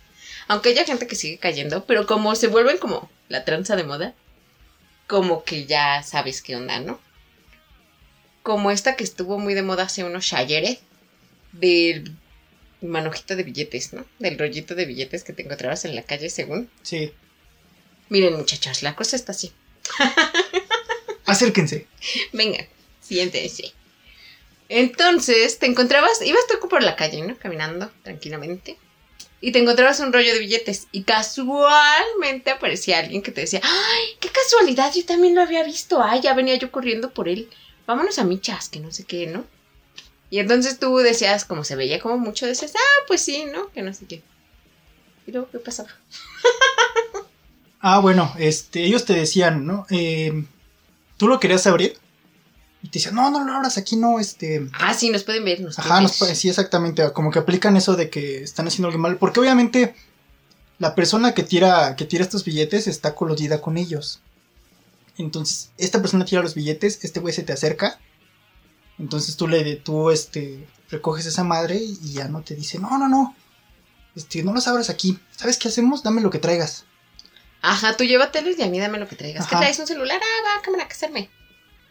Aunque haya gente que sigue cayendo, pero como se vuelven como la tranza de moda, como que ya sabes qué onda, ¿no? Como esta que estuvo muy de moda hace unos Shayere, del manojito de billetes, ¿no? Del rollito de billetes que te encontrabas en la calle, según. Sí, Miren, muchachos, la cosa está así. *laughs* acérquense. Vengan, siéntense. Entonces, te encontrabas, ibas tú por la calle, ¿no? Caminando tranquilamente. Y te encontrabas un rollo de billetes. Y casualmente aparecía alguien que te decía, ¡ay, qué casualidad! Yo también lo había visto. ¡Ay, ya venía yo corriendo por él! Vámonos a michas, que no sé qué, ¿no? Y entonces tú decías, como se veía como mucho, decías, ah, pues sí, ¿no? Que no sé qué. Y luego, ¿qué pasaba? *laughs* Ah, bueno, este, ellos te decían, ¿no? Eh, Tú lo querías abrir y te decían, no, no lo abras aquí, no, este. Ah, sí, nos pueden ver. Nos Ajá, nos sí, exactamente. Como que aplican eso de que están haciendo algo mal. Porque obviamente la persona que tira, que tira estos billetes está coludida con ellos. Entonces, esta persona tira los billetes, este güey se te acerca. Entonces tú le, tú, este, recoges esa madre y ya no te dice, no, no, no. Este, no los abras aquí. ¿Sabes qué hacemos? Dame lo que traigas. Ajá, tú llévatelos y a mí dame lo que traigas. ¿Qué traes? Un celular. Ah, va, cámara, hacerme.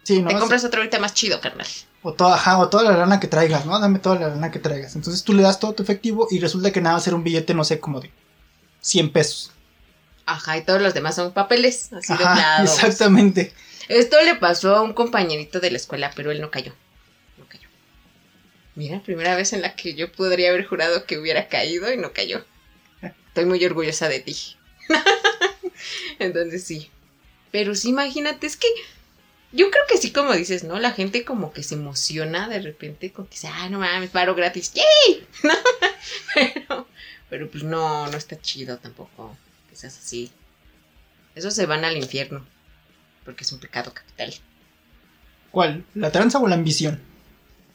Sí, ¿no? Te compras otro ahorita más chido, carnal. O toda, ajá, o toda la lana que traigas, ¿no? Dame toda la lana que traigas. Entonces tú le das todo tu efectivo y resulta que nada va a ser un billete, no sé, como de 100 pesos. Ajá, y todos los demás son papeles, así Ajá, doblados. exactamente. Esto le pasó a un compañerito de la escuela, pero él no cayó. No cayó. Mira, primera vez en la que yo podría haber jurado que hubiera caído y no cayó. Estoy muy orgullosa de ti. *laughs* Entonces sí. Pero sí, imagínate, es que yo creo que sí, como dices, ¿no? La gente como que se emociona de repente con que dice, ah, no mames, paro gratis. ¡Yay! *laughs* ¿No? Pero, pero pues no, no está chido tampoco que seas así. Esos se van al infierno. Porque es un pecado capital. ¿Cuál? ¿La tranza o la ambición?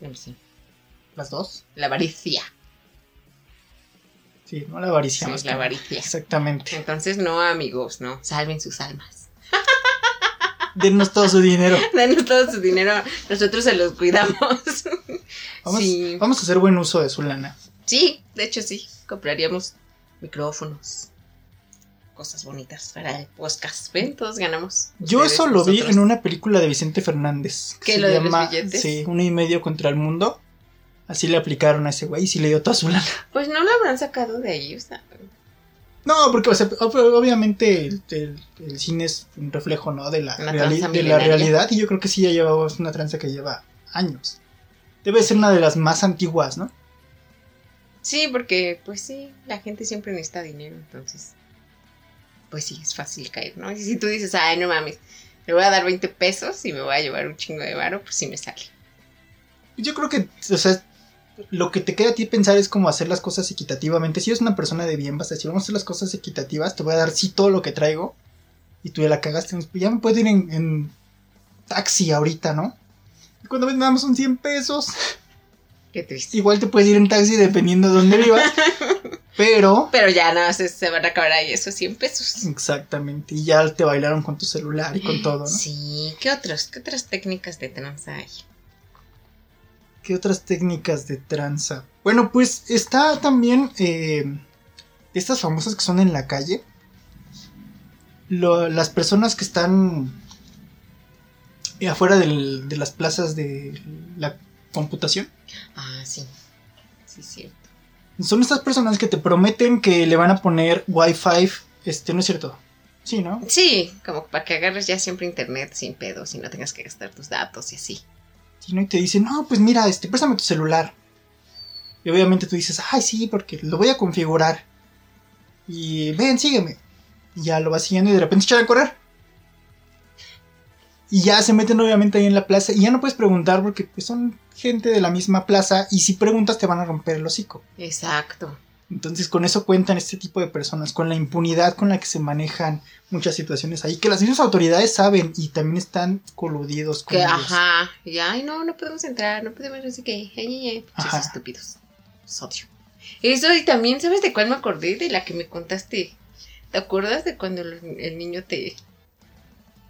No sé. Las dos. La avaricia. Sí, no la avaricia. Sí, más la avaricia. Exactamente. Entonces, no, amigos, no. Salven sus almas. Denos todo su dinero. *laughs* Denos todo su dinero. Nosotros se los cuidamos. *laughs* Vamos, Sí. vamos a hacer buen uso de su lana. Sí, de hecho sí. Compraríamos micrófonos. Cosas bonitas para el podcast. ¿Ven? Todos ganamos. Yo eso lo vi en una película de Vicente Fernández. que ¿Qué, lo de los billetes? Sí, uno y medio contra el mundo. Así le aplicaron a ese güey y sí le dio toda su lana. Pues no lo habrán sacado de ahí, o sea. No, porque o sea, ob- obviamente el, el- el cine es un reflejo, ¿no? De la, reali- de la realidad y yo creo que sí ya lleva es una tranza que lleva años. Debe ser una de las más antiguas, ¿no? Sí, porque pues sí, la gente siempre necesita dinero, entonces. Pues sí, es fácil caer, ¿no? Y si tú dices, ay, no mames, le voy a dar 20 pesos y me voy a llevar un chingo de varo, pues sí me sale. Yo creo que, o sea, lo que te queda a ti pensar es cómo hacer las cosas equitativamente. Si eres una persona de bien, vas a decir, vamos a hacer las cosas equitativas, te voy a dar sí todo lo que traigo. Y tú ya la cagaste, ya me puedo ir en, en taxi ahorita, ¿no? Y cuando ves nada más son 100 pesos, *laughs* Qué triste. igual te puedes ir en taxi dependiendo de dónde vivas. *laughs* pero, Pero ya nada, se, se van a acabar ahí esos 100 pesos. exactamente, y ya te bailaron con tu celular y con *gasps* todo, ¿no? Sí, ¿qué otros? ¿Qué otras técnicas de tranza hay? ¿Qué otras técnicas de tranza? Bueno, pues está también eh, estas famosas que son en la calle. Lo- las personas que están afuera del- de las plazas de la computación. Ah, sí. Sí, cierto. Son estas personas que te prometen que le van a poner Wi-Fi. Este, no es cierto. Sí, ¿no? Sí, como para que agarres ya siempre internet sin pedos y no tengas que gastar tus datos y así. ¿No? Y te dicen, no, pues mira, este, préstame tu celular. Y obviamente tú dices, ay, sí, porque lo voy a configurar. Y ven, sígueme. Y ya lo vas siguiendo y de repente echan a correr. Y ya se meten obviamente ahí en la plaza. Y ya no puedes preguntar porque pues, son gente de la misma plaza. Y si preguntas te van a romper el hocico. Exacto. Entonces con eso cuentan este tipo de personas, con la impunidad con la que se manejan muchas situaciones ahí, que las mismas autoridades saben y también están coludidos con Que, ellos. ajá. Y ay, no, no podemos entrar, no podemos, no sé qué. Ay, ay, estúpidos. Los odio. Eso, y también, ¿sabes de cuál me acordé? De la que me contaste. ¿Te acuerdas de cuando el, el niño te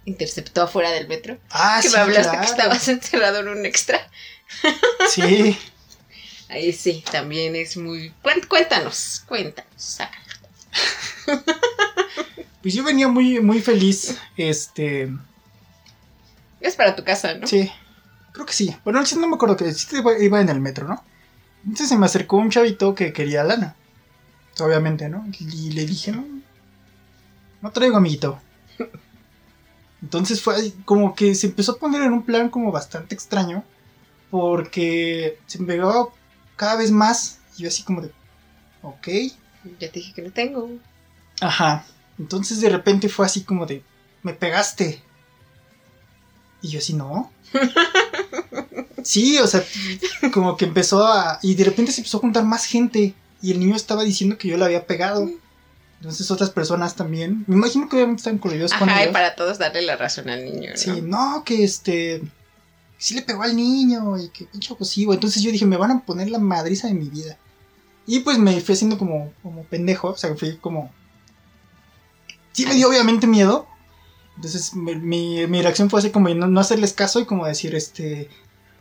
interceptó afuera del metro? Ah, que sí, me hablaste claro. que estabas *laughs* encerrado en un extra. Sí, Ahí sí, también es muy. Cuéntanos, cuéntanos. sácalo. *laughs* pues yo venía muy, muy feliz. Este, Es para tu casa, ¿no? sí, creo que sí. Bueno, no me acuerdo que sí iba, iba en el metro, ¿no? Entonces se me acercó un chavito que quería lana. Obviamente, ¿no? Y le dije, no, no traigo amiguito. *laughs* Entonces fue como que se empezó a poner en un plan como bastante extraño. Porque se me pegaba cada vez más. Y yo así como de, ok. Ya te dije que no tengo. Ajá. Entonces de repente fue así como de, me pegaste. Y yo así, no. *laughs* Sí, o sea, como que empezó a... Y de repente se empezó a juntar más gente. Y el niño estaba diciendo que yo le había pegado. Entonces otras personas también. Me imagino que obviamente están con y ellos. para todos darle la razón al niño, ¿no? Sí, no, que este... Sí le pegó al niño y que pinche abusivo. Entonces yo dije, me van a poner la madriza de mi vida. Y pues me fui haciendo como, como pendejo. O sea, fui como... Sí me dio obviamente miedo. Entonces mi, mi- mi reacción fue así como no, no hacerles caso y como decir, este...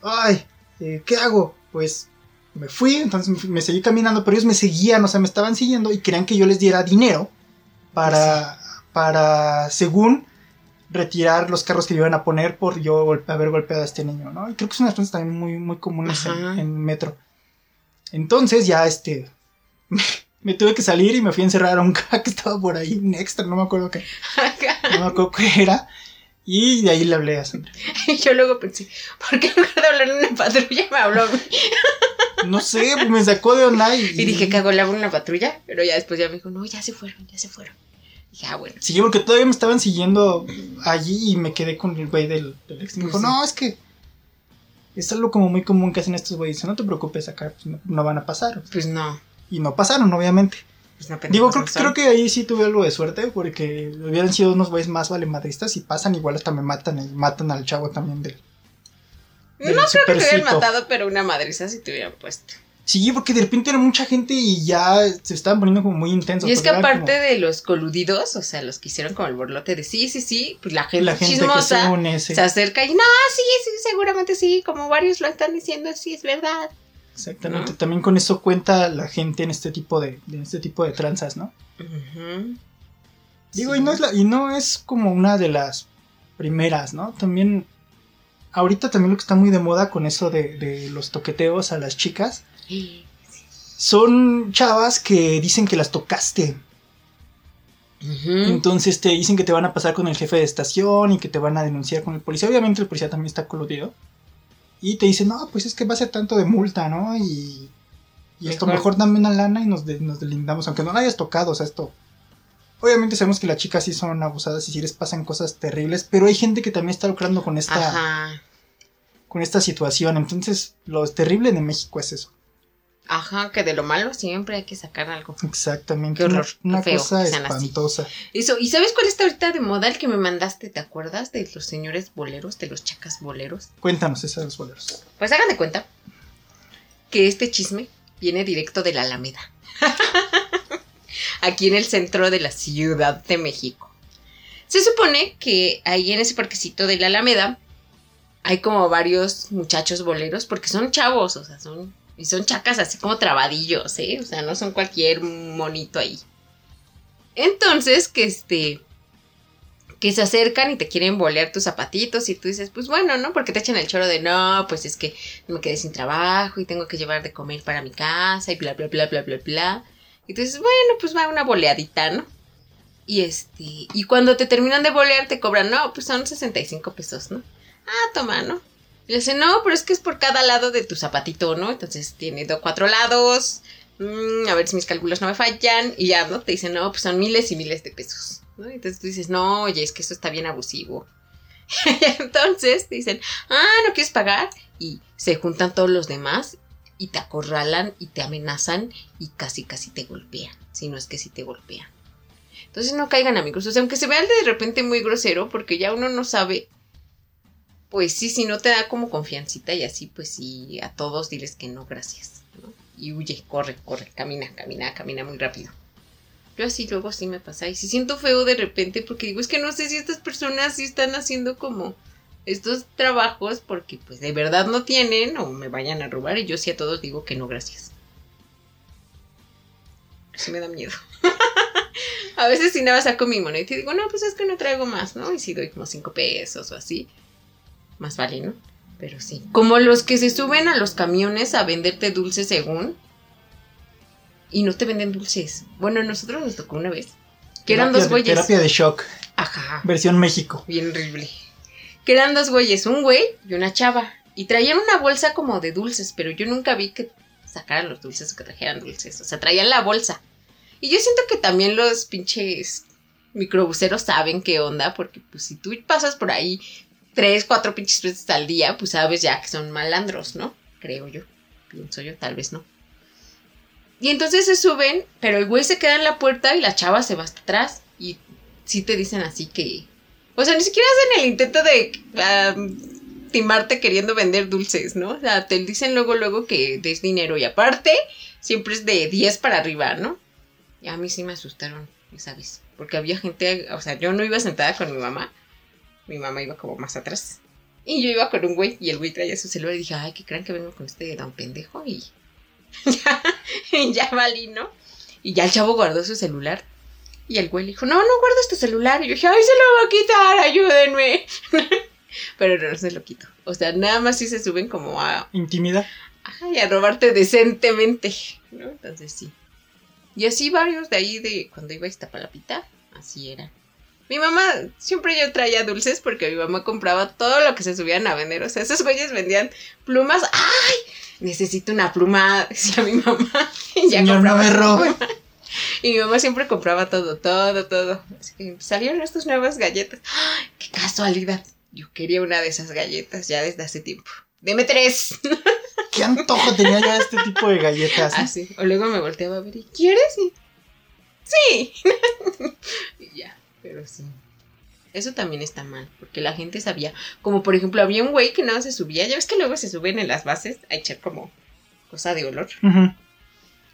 Ay, eh, ¿qué hago? Pues me fui, entonces me seguí caminando, pero ellos me seguían, o sea, me estaban siguiendo y querían que yo les diera dinero para, para según retirar los carros que iban a poner por yo golpe- haber golpeado a este niño, ¿no? Y creo que son unas cosas también muy, muy comunes en, metro. Entonces ya este *laughs* me tuve que salir y me fui a encerrar a un cara que estaba por ahí, un extra, no me acuerdo qué, no me acuerdo qué era. Y de ahí le hablé a Sandra. *laughs* Yo luego pensé, ¿por qué en lugar de hablar en una patrulla me habló a mí? *laughs* No sé, pues me sacó de onda y, Y dije, cago, le hablo a una patrulla. Pero ya después ya me dijo, no, ya se fueron, ya se fueron. Y dije, ah, bueno. Sí, porque todavía me estaban siguiendo allí y me quedé con el güey del, del ex. Me dijo, sí. no, es que es algo como muy común que hacen estos güeyes. No te preocupes, acá pues, no, no van a pasar. Pues no. Y no pasaron, obviamente. Pues no Digo, creo, creo que ahí sí tuve algo de suerte porque hubieran sido unos güeyes más valemadristas y pasan igual hasta me matan y matan al chavo también del... del No creo que te hubieran matado, pero una madriza si te hubieran puesto. Sí, porque de repente era mucha gente y ya se estaban poniendo como muy intensos. Y es que aparte de los coludidos, o sea, los que hicieron como el borlote de sí, sí, sí, pues la gente, la gente chismosa se une, sí. se acerca y no, sí, sí, seguramente sí, como varios lo están diciendo, sí, es verdad. Exactamente. ¿no? También con eso cuenta la gente en este tipo de, en este tipo de tranzas, ¿no? Digo, Sí. y no es la, y no es como una de las primeras, ¿no? También. Ahorita también lo que está muy de moda con eso de, de los toqueteos a las chicas. Son chavas que dicen que las tocaste. Entonces te dicen que te van a pasar con el jefe de estación y que te van a denunciar con el policía. Obviamente el policía también está coludido. Y te dicen, no, pues es que va a ser tanto de multa, ¿no? Y, y esto Mejor. mejor dame una lana y nos, de- nos delindamos, aunque no la hayas tocado, o sea, esto... Obviamente sabemos que las chicas sí son abusadas y sí les pasan cosas terribles, pero hay gente que también está lucrando con esta, Ajá. con esta situación. Entonces, lo terrible de México es eso. Ajá, que de lo malo siempre hay que sacar algo. Exactamente. Qué horror, Una, una qué feo cosa así. espantosa. Eso, ¿y sabes cuál está ahorita de moda el que me mandaste? ¿Te acuerdas de los señores boleros, de los chacas boleros? Cuéntanos esas de los boleros. Pues hagan de cuenta que este chisme viene directo de la Alameda. *laughs* Aquí en el centro de la Ciudad de México. Se supone que ahí en ese parquecito de la Alameda hay como varios muchachos boleros, porque son chavos, o sea, son. Y son chacas así como trabadillos, ¿eh? O sea, no son cualquier monito ahí. Entonces, que este. Que se acercan y te quieren bolear tus zapatitos y tú dices, pues bueno, ¿no? Porque te echan el choro de no, pues es que me quedé sin trabajo y tengo que llevar de comer para mi casa y bla, bla, bla, bla, bla, bla. Y tú dices, bueno, pues va una boleadita, ¿no? Y este, y cuando te terminan de bolear te cobran, no, pues son 65 pesos, ¿no? Ah, toma, ¿no? Y le dicen, no, pero es que es por cada lado de tu zapatito, ¿no? Entonces tiene do- cuatro lados. mm, a ver si mis cálculos no me fallan. Y ya, ¿no? Te dicen, no, pues son miles y miles de pesos. ¿no? Entonces tú dices, no, oye, es que eso está bien abusivo. *laughs* Entonces te dicen, ah, ¿no quieres pagar? Y se juntan todos los demás y te acorralan y te amenazan y casi, casi te golpean. Si no es que sí te golpean. Entonces no caigan amigos. O sea, aunque se vea de repente muy grosero, porque ya uno no sabe pues sí, si no te da como confiancita y así, pues sí, a todos diles que no, gracias. Y huye, corre, corre, camina, camina, camina muy rápido. Yo así luego sí me pasa y sí siento feo de repente porque digo, es que no sé si estas personas sí están haciendo como estos trabajos porque pues de verdad no tienen o me vayan a robar y yo sí a todos digo que no, gracias. Sí me da miedo. *laughs* a veces sí nada saco mi moneda y digo, no, pues es que no traigo más, ¿no? Y si doy como cinco pesos o así más vale, ¿no? Pero sí. Como los que se suben a los camiones a venderte dulces según. Y no te venden dulces. Bueno, a nosotros nos tocó una vez. Que eran dos güeyes. Terapia de shock, Ajá. versión México. Bien horrible. Que eran dos güeyes, un güey y una chava. Y traían una bolsa como de dulces, pero yo nunca vi que sacaran los dulces o que trajeran dulces. O sea, traían la bolsa. Y yo siento que también los pinches microbuseros saben qué onda, porque pues si tú pasas por ahí tres, cuatro pinches veces al día, pues sabes ya que son malandros, ¿no? Creo yo. Pienso yo, tal vez no. Y entonces se suben, pero el güey se queda en la puerta y la chava se va hasta atrás. Y sí te dicen así que. O sea, ni siquiera hacen el intento de timarte queriendo vender dulces, ¿no? O sea, te dicen luego, luego que des dinero. Y aparte, siempre es de 10 para arriba, ¿no? Y a mí sí me asustaron esa vez. Porque había gente, o sea, yo no iba sentada con mi mamá. Mi mamá iba como más atrás. Y yo iba con un güey y el güey traía su celular y dije, ay, que crean que vengo con este don pendejo y *laughs* ya, *laughs* ya valí, ¿no? Y ya el chavo guardó su celular y el güey le dijo, no, no guardes tu celular. Y yo dije, ay, se lo va a quitar, ayúdenme. *laughs* Pero no se lo quito. O sea, nada más sí se suben como a, Intimida. Ay, a robarte decentemente, ¿no? Entonces sí. Y así varios de ahí de cuando iba a Iztapalapita, así era. Mi mamá, siempre yo traía dulces porque mi mamá compraba todo lo que se subían a vender. O sea, esos güeyes vendían plumas. ¡Ay! Necesito una pluma, *laughs* decía mi mamá. *laughs* Y ya Señor, no compraba me. Y mi mamá siempre compraba todo, todo, todo. Así que salieron estas nuevas galletas. ¡Ay! ¡Qué casualidad! Yo quería una de esas galletas ya desde hace tiempo. Deme tres. *laughs* ¿Qué antojo tenía ya este tipo de galletas? Así. O luego me volteaba a ver y ¿quieres? Y, sí. y ya, pero sí. Eso también está mal, porque la gente sabía, como por ejemplo, había un güey que más se subía, ya ves que luego se suben en las bases a echar como cosa de olor.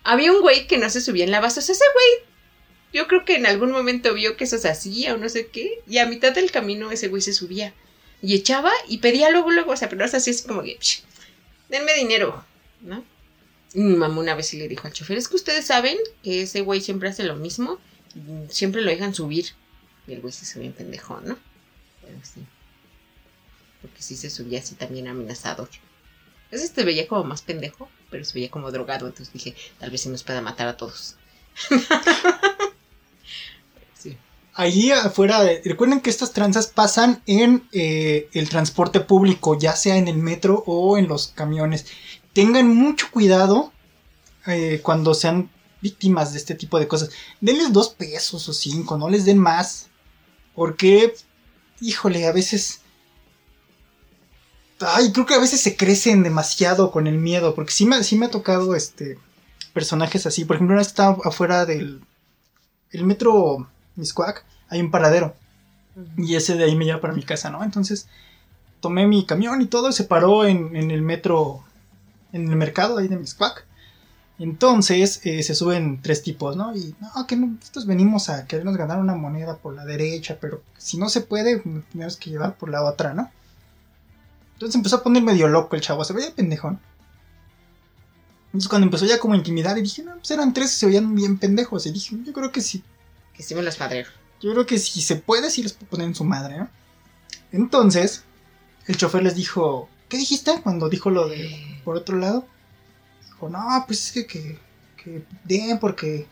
Había un güey que no se subía en la base. O sea, ese güey, yo creo que en algún momento vio que eso se hacía o no sé qué. Y a mitad del camino ese güey se subía. Y echaba y pedía luego, luego. O sea, pero no es así, es como que, "Psh, denme dinero, ¿no? Y mi mamá una vez sí le dijo al chofer, es que ustedes saben que ese güey siempre hace lo mismo. Siempre lo dejan subir. Y el güey se subió en pendejo, ¿no? Pero sí. Porque sí se subía así también amenazador. Ese se veía como más pendejo, pero se veía como drogado. Entonces dije, tal vez sí nos pueda matar a todos. *laughs* sí. Allí afuera, de- recuerden que estas tranzas pasan en eh, el transporte público, ya sea en el metro o en los camiones. Tengan mucho cuidado eh, cuando sean víctimas de este tipo de cosas. Denles dos pesos o cinco, no les den más. Porque, híjole, a veces... Ay, creo que a veces se crecen demasiado con el miedo. Porque sí me, sí me ha tocado este personajes así. Por ejemplo, una vez estaba afuera del el metro Miscuac, hay un paradero. Y ese de ahí me lleva para mi casa, ¿no? Entonces tomé mi camión y todo, y se paró en, en el metro, en el mercado ahí de Miscuac. Entonces eh, se suben tres tipos, ¿no? Y no, que no, nosotros venimos a querernos ganar una moneda por la derecha, pero si no se puede, tenemos que llevar por la otra, ¿no? Entonces empezó a poner medio loco el chavo, se veía pendejón. Entonces cuando empezó ya como a intimidar, y dije, no, pues eran tres y se veían bien pendejos. Y dije, yo creo que sí, Que sí me los madrero. yo creo que si se puede, sí les puedo poner en su madre, ¿no? Entonces, el chofer les dijo, ¿qué dijiste cuando dijo lo de por otro lado? Dijo, no, pues es que, que, que den porque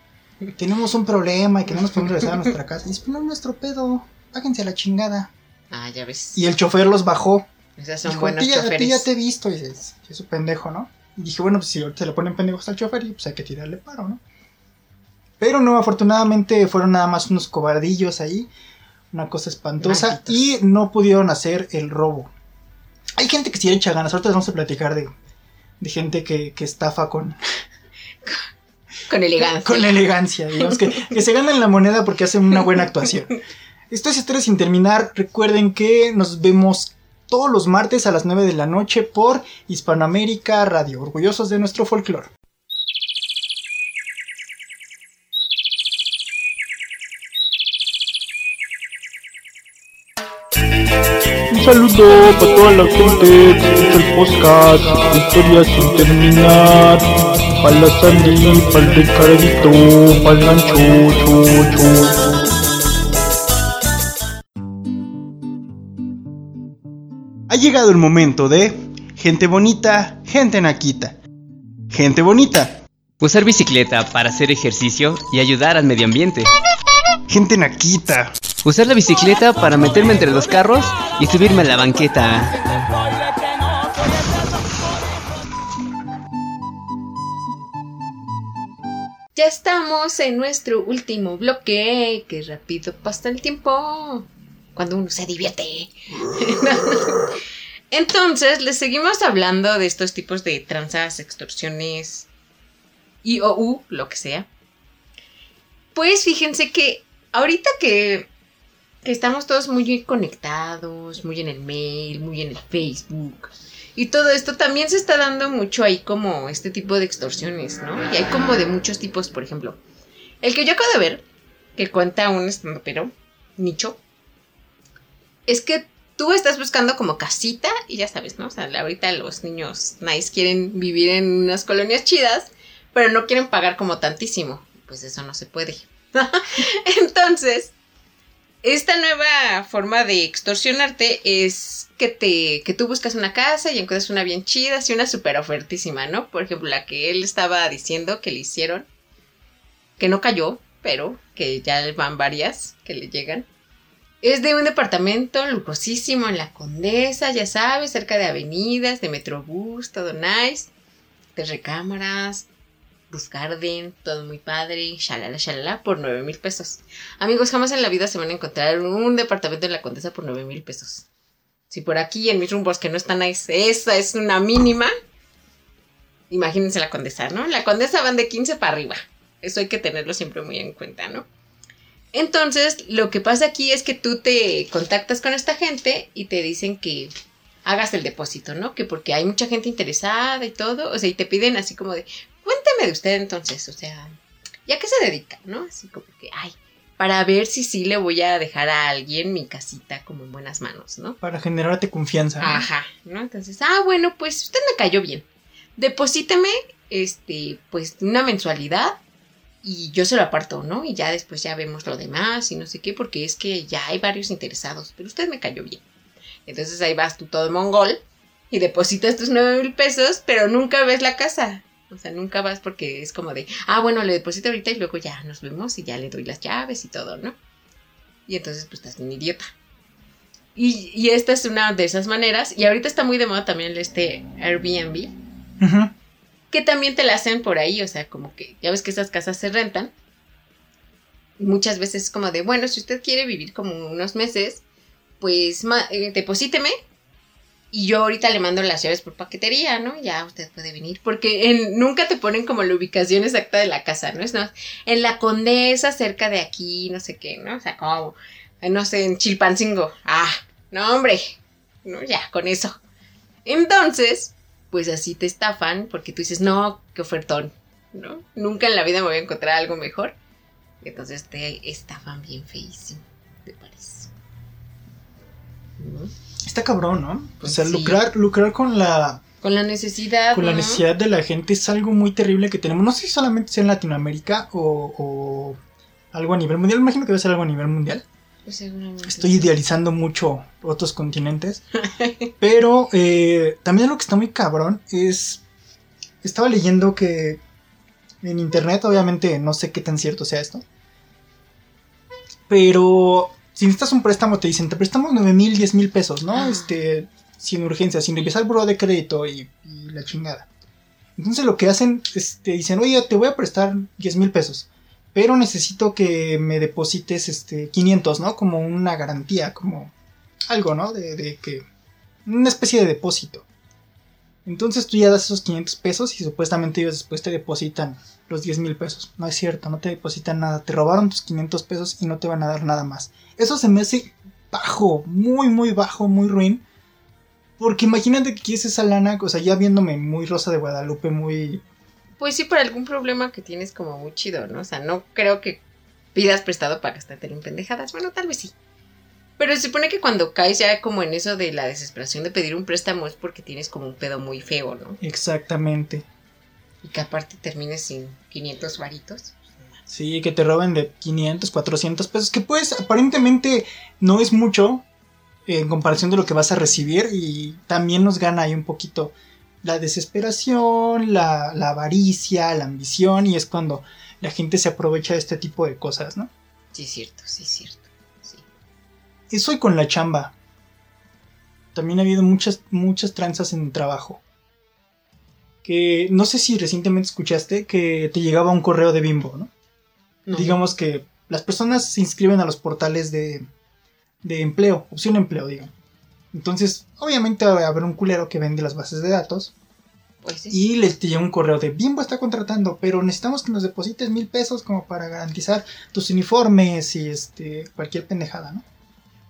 tenemos un problema y que no nos podemos regresar a nuestra *laughs* casa. Y "Pues no es nuestro pedo, páguense a la chingada. Ah, ya ves. Y el chofer los bajó. Esas son Dijo, buenos ya- choferes. ya te he visto. Y dices, es un pendejo, ¿no? Y dije, bueno, pues si ahorita se le ponen pendejos al chofer, pues hay que tirarle paro, ¿no? Pero no, afortunadamente fueron nada más unos cobardillos ahí. Una cosa espantosa. Y no pudieron hacer el robo. Hay gente que sí echa ganas. Ahorita les vamos a platicar de, de gente que, que estafa con, Con elegancia. con elegancia, digamos, que, que se ganan la moneda porque hacen una buena actuación. Esto es Historia sin terminar. Recuerden que nos vemos todos los martes a las 9 de la noche por Hispanoamérica Radio, orgullosos de nuestro folclore. Saludo para toda la gente que escucha el podcast, historias sin terminar. Para la Sandy, para el Ricardito, para el Gancho, chu, chu. Ha llegado el momento de gente bonita, gente naquita. Gente bonita, Usar bicicleta para hacer ejercicio y ayudar al medio ambiente. Gente naquita. Usar la bicicleta para meterme entre los carros y subirme a la banqueta. Ya estamos en nuestro último bloque. Qué rápido pasa el tiempo. Cuando uno se divierte. *laughs* Entonces, les seguimos hablando de estos tipos de tranzas, extorsiones, y o u, lo que sea. Pues fíjense que ahorita que, estamos todos muy conectados, muy en el mail, muy en el Facebook, y todo esto también se está dando mucho ahí como este tipo de extorsiones, ¿no? Y hay como de muchos tipos, por ejemplo. El que yo acabo de ver, que cuenta un pero nicho, es que tú estás buscando como casita y ya sabes, ¿no? O sea, ahorita los niños nice quieren vivir en unas colonias chidas, pero no quieren pagar como tantísimo. Pues eso no se puede. *laughs* Entonces, esta nueva forma de extorsionarte es que te que tú buscas una casa y encuentras una bien chida, así una súper ofertísima, ¿no? Por ejemplo, la que él estaba diciendo que le hicieron, que no cayó, pero que ya van varias que le llegan. Es de un departamento lujosísimo en la Condesa, ya sabes, cerca de avenidas, de Metrobús, todo nice, de recámaras, Roof Garden, todo muy padre, shalala, shalala, por 9 mil pesos. Amigos, jamás en la vida se van a encontrar un departamento en la Condesa por 9 mil pesos. Si por aquí en mis rumbos que no están nice, esa es una mínima, imagínense la Condesa, ¿no? La Condesa van de 15 para arriba. Eso hay que tenerlo siempre muy en cuenta, ¿no? Entonces, lo que pasa aquí es que tú te contactas con esta gente y te dicen que hagas el depósito, ¿no? Que porque hay mucha gente interesada y todo, o sea, y te piden así como de, cuénteme de usted entonces, o sea, ¿ya qué se dedica, no? Así como que, ay, para ver si sí le voy a dejar a alguien mi casita como en buenas manos, ¿no? Para generarte confianza. ¿no? Ajá, ¿no? Entonces, ah, bueno, pues usted me cayó bien. Deposíteme, este, pues una mensualidad y yo se lo aparto, ¿no? Y ya después ya vemos lo demás y no sé qué, porque es que ya hay varios interesados, pero usted me cayó bien. Entonces ahí vas tú todo mongol y depositas tus nueve mil pesos, pero nunca ves la casa. O sea, nunca vas porque es como de, ah, bueno, le deposito ahorita y luego ya nos vemos y ya le doy las llaves y todo, ¿no? Y entonces pues estás un idiota. Y, y esta es una de esas maneras. Y ahorita está muy de moda también este Airbnb que también te la hacen por ahí, o sea, como que ya ves que esas casas se rentan. Muchas veces es como de, bueno, si usted quiere vivir como unos meses, pues eh, deposíteme y yo ahorita le mando las llaves por paquetería, ¿no? Ya usted puede venir, porque en- nunca te ponen como la ubicación exacta de la casa, ¿no? Es más, en la Condesa, cerca de aquí, no sé qué, ¿no? O sea, como, eh, no sé, en Chilpancingo. Ah, no, hombre, no, ya, con eso. Entonces, pues así te estafan porque tú dices, no, qué ofertón, ¿no? Nunca en la vida me voy a encontrar algo mejor. Entonces te estafan bien feísimo, ¿te parece? ¿No? Está cabrón, ¿no? O sea, Sí. lucrar, lucrar con la, Con la necesidad. con la necesidad de la gente es algo muy terrible que tenemos. No sé si solamente sea en Latinoamérica o, o algo a nivel mundial. Me imagino que debe ser algo a nivel mundial. Pues seguramente Estoy sí. idealizando mucho otros continentes. *laughs* Pero eh, también lo que está muy cabrón es... Estaba leyendo que en internet, obviamente no sé qué tan cierto sea esto. Pero si necesitas un préstamo te dicen, te prestamos 9 mil, 10 mil pesos, ¿no? Ah. Este, sin urgencia, sin revisar el buro de crédito y, y la chingada. Entonces lo que hacen es te dicen, oye, te voy a prestar 10 mil pesos. Pero necesito que me deposites este 500, ¿no? Como una garantía, como algo, ¿no? De, de que... Una especie de depósito. Entonces tú ya das esos 500 pesos y supuestamente ellos después te depositan los 10 mil pesos. No es cierto, no te depositan nada. Te robaron tus 500 pesos y no te van a dar nada más. Eso se me hace bajo, muy, muy bajo, muy ruin. Porque imagínate que quieres esa lana, o sea, ya viéndome muy Rosa de Guadalupe, muy... Pues sí, por algún problema que tienes como muy chido, ¿no? O sea, no creo que pidas prestado para gastarte en pendejadas. Bueno, tal vez sí. Pero se supone que cuando caes ya como en eso de la desesperación de pedir un préstamo es porque tienes como un pedo muy feo, ¿no? Exactamente. Y que aparte termines sin 500 varitos. Sí, que te roben de 500, 400 pesos, que pues aparentemente no es mucho en comparación de lo que vas a recibir y también nos gana ahí un poquito la desesperación, la, la avaricia, la ambición y es cuando la gente se aprovecha de este tipo de cosas, ¿no? Sí, es cierto, sí, es cierto. Eso y con la chamba. También ha habido muchas, muchas tranzas en el trabajo. Que no sé si recientemente escuchaste que te llegaba un correo de bimbo, ¿no? No. Digamos que las personas se inscriben a los portales de, de empleo, opción empleo, digamos. Entonces, obviamente va a haber un culero que vende las bases de datos Pues sí. y les te llega un correo de Bimbo está contratando, pero necesitamos que nos deposites mil pesos como para garantizar tus uniformes y este cualquier pendejada, ¿no?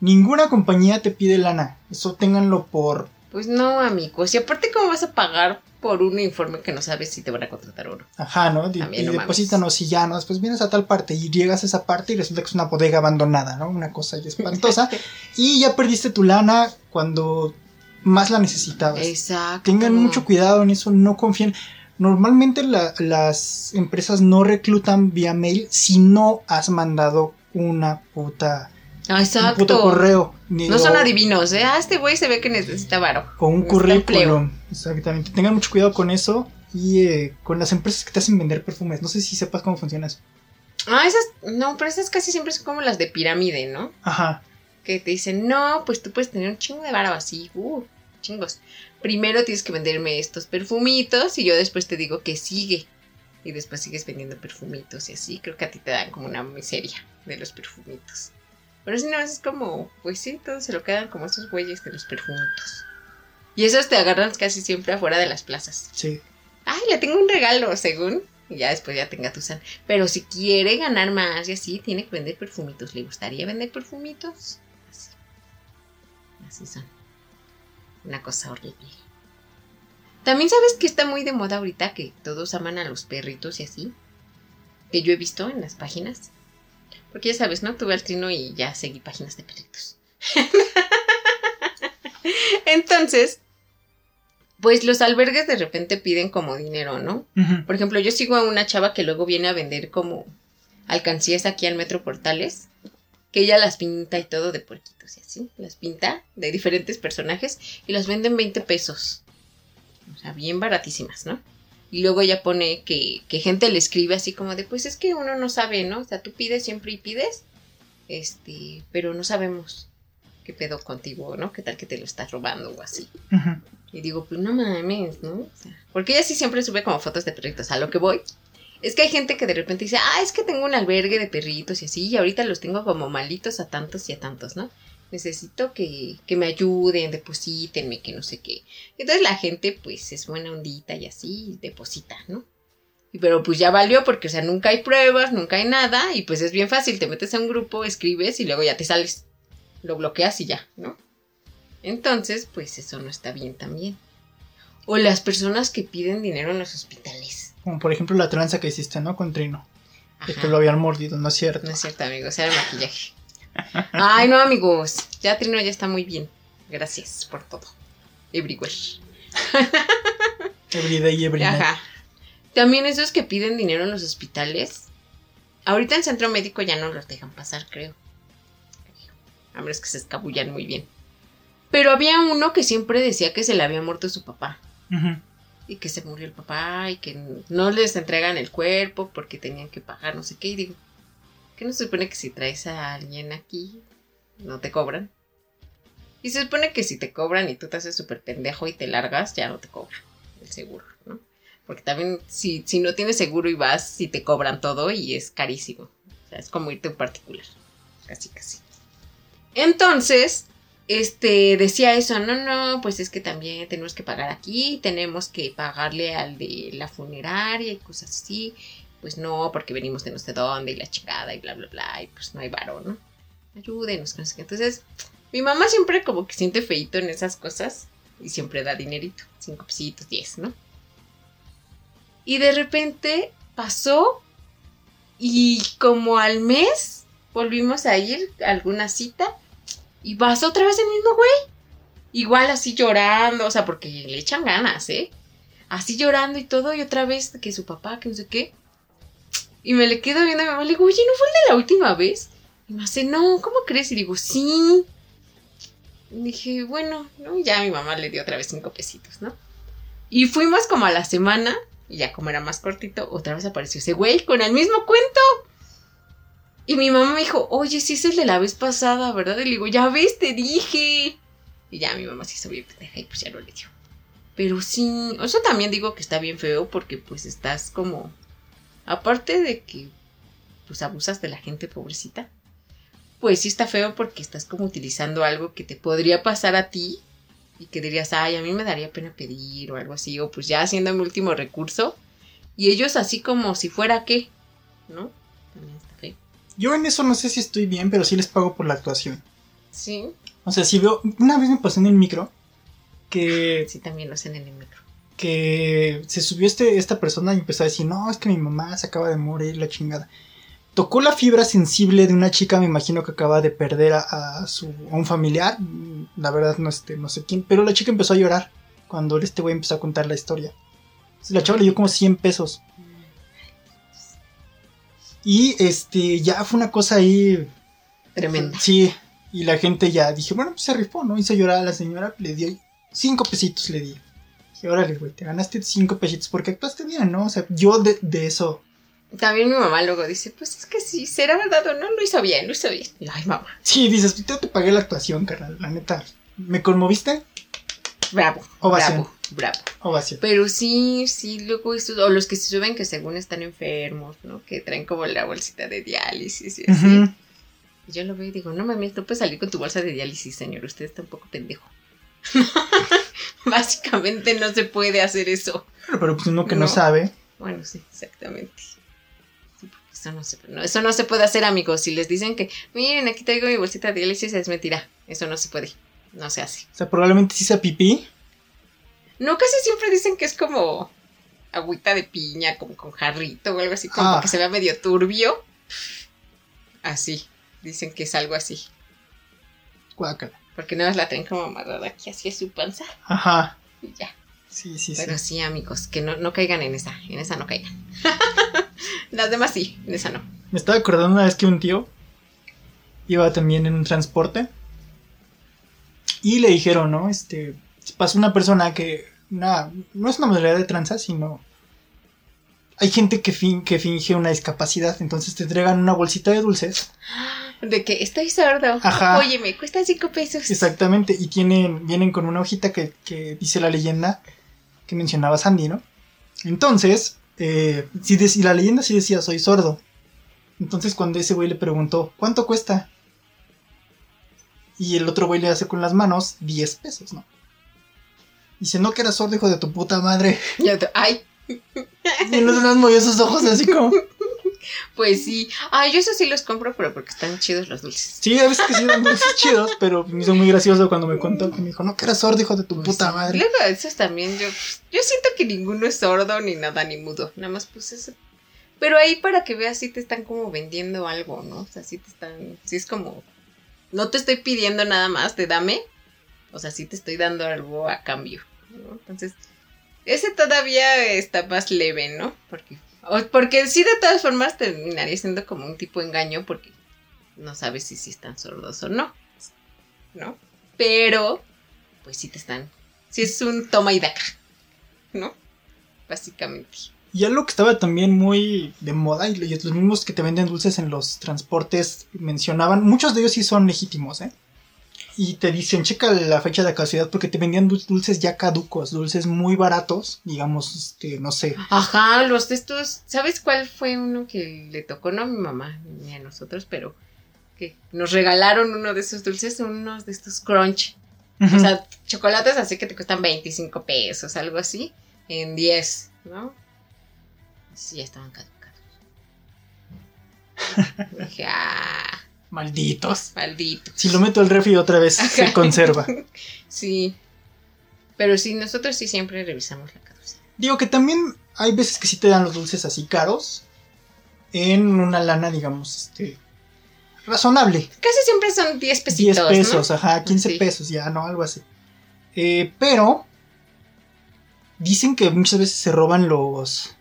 Ninguna compañía te pide lana, eso ténganlo por Pues no, amigos. Y aparte, ¿cómo vas a pagar por un informe que no sabes si te van a contratar o no? Ajá, ¿no? Y, También y no deposítanos y ya, ¿no? Después vienes a tal parte y llegas a esa parte y resulta que es una bodega abandonada, ¿no? Una cosa espantosa. *laughs* y ya perdiste tu lana cuando más la necesitabas. Exacto. Tengan mucho cuidado en eso, no confíen. Normalmente la- las empresas no reclutan vía mail si no has mandado una puta, Ah, un Exacto. puto correo. ni- No son adivinos, ¿eh? Ah, este güey se ve que necesita varo. O un currículum. Exactamente. Tengan mucho cuidado con eso. Y eh, con las empresas que te hacen vender perfumes. No sé si sepas cómo funciona eso. Ah, esas, no, pero esas casi siempre son como las de pirámide, ¿no? Ajá. Que te dicen, no, pues tú puedes tener un chingo de varo así, uh, chingos. Primero tienes que venderme estos perfumitos y yo después te digo que sigue. Y después sigues vendiendo perfumitos y así. Creo que a ti te dan como una miseria de los perfumitos. Pero si no, es como, pues sí, todos se lo quedan como esos güeyes de los perfumitos. Y esos te agarran casi siempre afuera de las plazas. Sí. Ay, le tengo un regalo, según. Y ya después ya tenga tu san. Pero si quiere ganar más y así, tiene que vender perfumitos. ¿Le gustaría vender perfumitos? Así. Así son. Una cosa horrible. También sabes que está muy de moda ahorita que todos aman a los perritos y así. Que yo he visto en las páginas. Porque ya sabes, ¿no? Tuve al trino y ya seguí páginas de perritos. *laughs* Entonces, pues los albergues de repente piden como dinero, ¿no? Por ejemplo, yo sigo a una chava que luego viene a vender como alcancías aquí al Metro Portales, que ella las pinta y todo de puerquitos y así, las pinta de diferentes personajes y las vende en 20 pesos. O sea, bien baratísimas, ¿no? Y luego ella pone que, que gente le escribe así como de, pues es que uno no sabe, ¿no? O sea, tú pides siempre y pides, este, pero no sabemos qué pedo contigo, ¿no? ¿Qué tal que te lo estás robando o así? Y digo, pues no mames, ¿no? O sea, porque ella sí siempre sube como fotos de perritos. A lo que voy es que hay gente que de repente dice, ah, es que tengo un albergue de perritos y así, y ahorita los tengo como malitos a tantos y a tantos, ¿no? Necesito que, que me ayuden, deposítenme, que no sé qué. Entonces la gente, pues, es buena ondita y así, deposita, ¿no? Y pero pues ya valió porque, o sea, nunca hay pruebas, nunca hay nada, y pues es bien fácil, te metes a un grupo, escribes y luego ya te sales. Lo bloqueas y ya, ¿no? Entonces, pues eso no está bien también. O las personas que piden dinero en los hospitales. Como por ejemplo la tranza que hiciste, ¿no? Con Trino. Ajá. que lo habían mordido, ¿no es cierto? No es cierto, amigos, era el maquillaje. Ay, no, amigos. Ya Trino ya está muy bien. Gracias por todo. Everywhere. Everyday, everyday. Ajá. También esos que piden dinero en los hospitales. Ahorita en centro médico ya no los dejan pasar, creo. A menos que se escabullan muy bien. Pero había uno que siempre decía que se le había muerto su papá. Ujú. Y que se murió el papá y que no les entregan el cuerpo porque tenían que pagar no sé qué. Y digo, ¿qué no se supone que si traes a alguien aquí no te cobran? Y se supone que si te cobran y tú te haces súper pendejo y te largas, ya no te cobran el seguro, ¿no? Porque también si, si no tienes seguro y vas, si te cobran todo y es carísimo. O sea, es como irte en particular. Casi, casi. Entonces, este decía eso, no, no, pues es que también tenemos que pagar aquí, tenemos que pagarle al de la funeraria y cosas así. Pues no, porque venimos de no sé dónde y la chingada y bla, bla, bla, y pues no hay varo, ¿no? Ayúdenos, no sé qué. Entonces, mi mamá siempre como que siente feito en esas cosas y siempre da dinerito, cinco pesitos, diez, ¿no? Y de repente pasó y como al mes volvimos a ir a alguna cita y pasó otra vez el mismo güey. Igual así llorando, o sea, porque le echan ganas, ¿eh? Así llorando y todo, y otra vez que su papá, que no sé qué. Y me le quedo viendo a mi mamá, le digo, oye, ¿no fue el de la última vez? Y me hace, no, ¿cómo crees? Y digo, sí. Y dije, bueno, ¿no? Ya mi mamá le dio otra vez cinco pesitos, ¿no? Y fuimos como a la semana, y ya como era más cortito, otra vez apareció ese güey con el mismo cuento. Y mi mamá me dijo, oye, sí es el de la vez pasada, ¿verdad? Y le digo, ya ves, te dije. Y ya mi mamá se hizo bien pendeja y pues ya no le dio. Pero sí, eso también digo que está bien feo porque pues estás como... Aparte de que pues abusas de la gente pobrecita, pues sí está feo porque estás como utilizando algo que te podría pasar a ti y que dirías, ay, a mí me daría pena pedir o algo así, o pues ya haciendo mi último recurso. Y ellos así como si fuera qué, ¿no? También está feo. Yo en eso no sé si estoy bien, pero sí les pago por la actuación. Sí, O sea, si veo. Una vez me pasó en el micro que, sí, también lo hacen en el metro. Que se subió este, esta persona y empezó a decir: No, es que mi mamá se acaba de morir, la chingada. Tocó la fibra sensible de una chica, me imagino que acaba de perder a, a su, a un familiar. La verdad, no, este, no sé quién. Pero la chica empezó a llorar cuando este güey empezó a contar la historia. Entonces, la chava le dio como 100 pesos. Y este, ya fue una cosa ahí Tremenda. Sí, y la gente ya dije, bueno, pues se rifó, ¿no? Hizo llorar a la señora, le dio cinco pesitos, le di. Dije, órale, güey, te ganaste cinco pesitos porque actuaste bien, ¿no? O sea, yo de, de eso. También mi mamá luego dice, pues es que sí, será verdad o no, lo hizo bien, lo hizo bien. Y, Ay, mamá, Sí, dices, yo te pagué la actuación, carnal, la neta. ¿Me conmoviste? bravo, Ovación. bravo, bravo. Ovación. Pero sí, sí, luego estos, o los que se suben que según están enfermos, ¿no? Que traen como la bolsita de diálisis y así. Ujú. Y yo lo veo y digo, no mames, no puedes salir con tu bolsa de diálisis, señor, usted está un poco pendejo. *laughs* *laughs* Básicamente no se puede hacer eso. Pero, pero pues uno que no, No. sabe. Bueno, sí, exactamente. Eso no, se, no, eso no se puede hacer, amigos. Si les dicen que, miren, aquí traigo mi bolsita de diálisis, es mentira. Eso no se puede. no se hace. O sea, probablemente sí sea pipí. No, casi siempre dicen que es como agüita de piña, como con jarrito o algo así, como Ah. que se vea medio turbio. Así, dicen que es algo así. Guácala. Porque nada más la traen como amarrada aquí hacia su panza Ajá. y ya. Sí, sí, sí. Pero sí, amigos, que no, no caigan en esa, en esa no caigan. *laughs* Las demás sí, en esa no. Me estaba acordando una vez que un tío iba también en un transporte y le dijeron, ¿no? Este, pasó una persona que, una, no es una modalidad de tranza, sino hay gente que, fin- que finge una discapacidad, entonces te entregan una bolsita de dulces, De que estoy sordo. Ajá. Oye, me cuesta cinco pesos. exactamente, y tienen, vienen con una hojita que, que dice la leyenda que mencionaba Sandy, ¿no? Entonces, eh, si la leyenda sí decía, soy sordo. Entonces cuando ese güey le preguntó, ¿cuánto cuesta? Y el otro güey le hace con las manos 10 pesos, ¿no? Dice, no que eras sordo, hijo de tu puta madre. Y otro, Ay, Y los demás movió sus ojos así como... pues sí. Ay, yo eso sí los compro, pero porque están chidos los dulces. Sí, a veces que sí eran dulces *laughs* chidos, pero me hizo muy gracioso cuando me contó que me dijo, no que eras sordo, hijo de tu puta madre. Luego esos también yo, yo siento que ninguno es sordo ni nada ni mudo. Nada más pues eso. Pero ahí para que veas si te están como vendiendo algo, ¿no? O sea, si te están, si es como, no te estoy pidiendo nada más, te dame. O sea, sí te estoy dando algo a cambio, ¿no? Entonces, ese todavía está más leve, ¿no? Porque, porque sí de todas formas terminaría siendo como un tipo de engaño porque no sabes si sí están sordos o no, ¿no? Pero, pues sí te están, sí es un toma y daca, ¿no? Básicamente. Y algo que estaba también muy de moda, y los mismos que te venden dulces en los transportes mencionaban, muchos de ellos sí son legítimos, ¿eh? Y te dicen, checa la fecha de caducidad porque te vendían dul- dulces ya caducos, dulces muy baratos, digamos, este, no sé. Ajá, los de estos, ¿sabes cuál fue uno que le tocó? No a mi mamá ni a nosotros, pero que nos regalaron uno de esos dulces, unos de estos crunch. O sea, chocolates así que te cuestan 25 pesos, algo así, en 10, ¿no? Sí, ya estaban caducados. *laughs* Dije, ah, Malditos. maldito. Si lo meto al refri otra vez se conserva. *laughs* Sí. Pero sí, nosotros sí siempre revisamos la caducidad. Digo que también hay veces que sí te dan los dulces así caros en una lana, digamos, este razonable. Casi siempre son 10 pesitos, 10 pesos, ¿no? ajá, 15 Sí. pesos, ya, no, algo así. Eh, pero dicen que muchas veces se roban los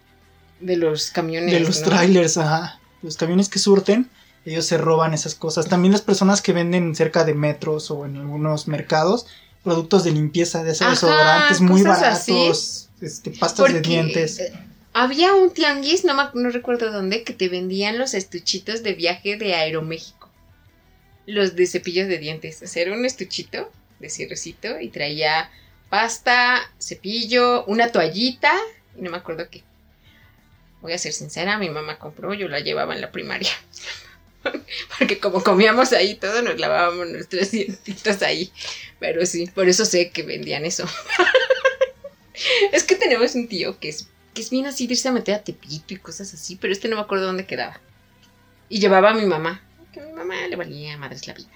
De los camiones. de los ¿no? trailers, ajá. Los camiones que surten, ellos se roban esas cosas. También las personas que venden cerca de metros o en algunos mercados productos de limpieza, de esos Ajá, desodorantes muy así. baratos, este, pastas de dientes. eh, Había un tianguis, no, no recuerdo dónde, que te vendían los estuchitos de viaje de Aeroméxico. Los de cepillos de dientes. O sea, era un estuchito de cierrecito y traía pasta, cepillo, una toallita y no me acuerdo qué. Voy a ser sincera, mi mamá compró, yo la llevaba en la primaria. *laughs* Porque como comíamos ahí todo, nos lavábamos nuestros dientitos ahí. Pero sí, por eso sé que vendían eso. *laughs* es que tenemos un tío que es, que es bien así de irse a meter a Tepito y cosas así, pero este no me acuerdo dónde quedaba. Y llevaba a mi mamá, que a mi mamá le valía madres la vida.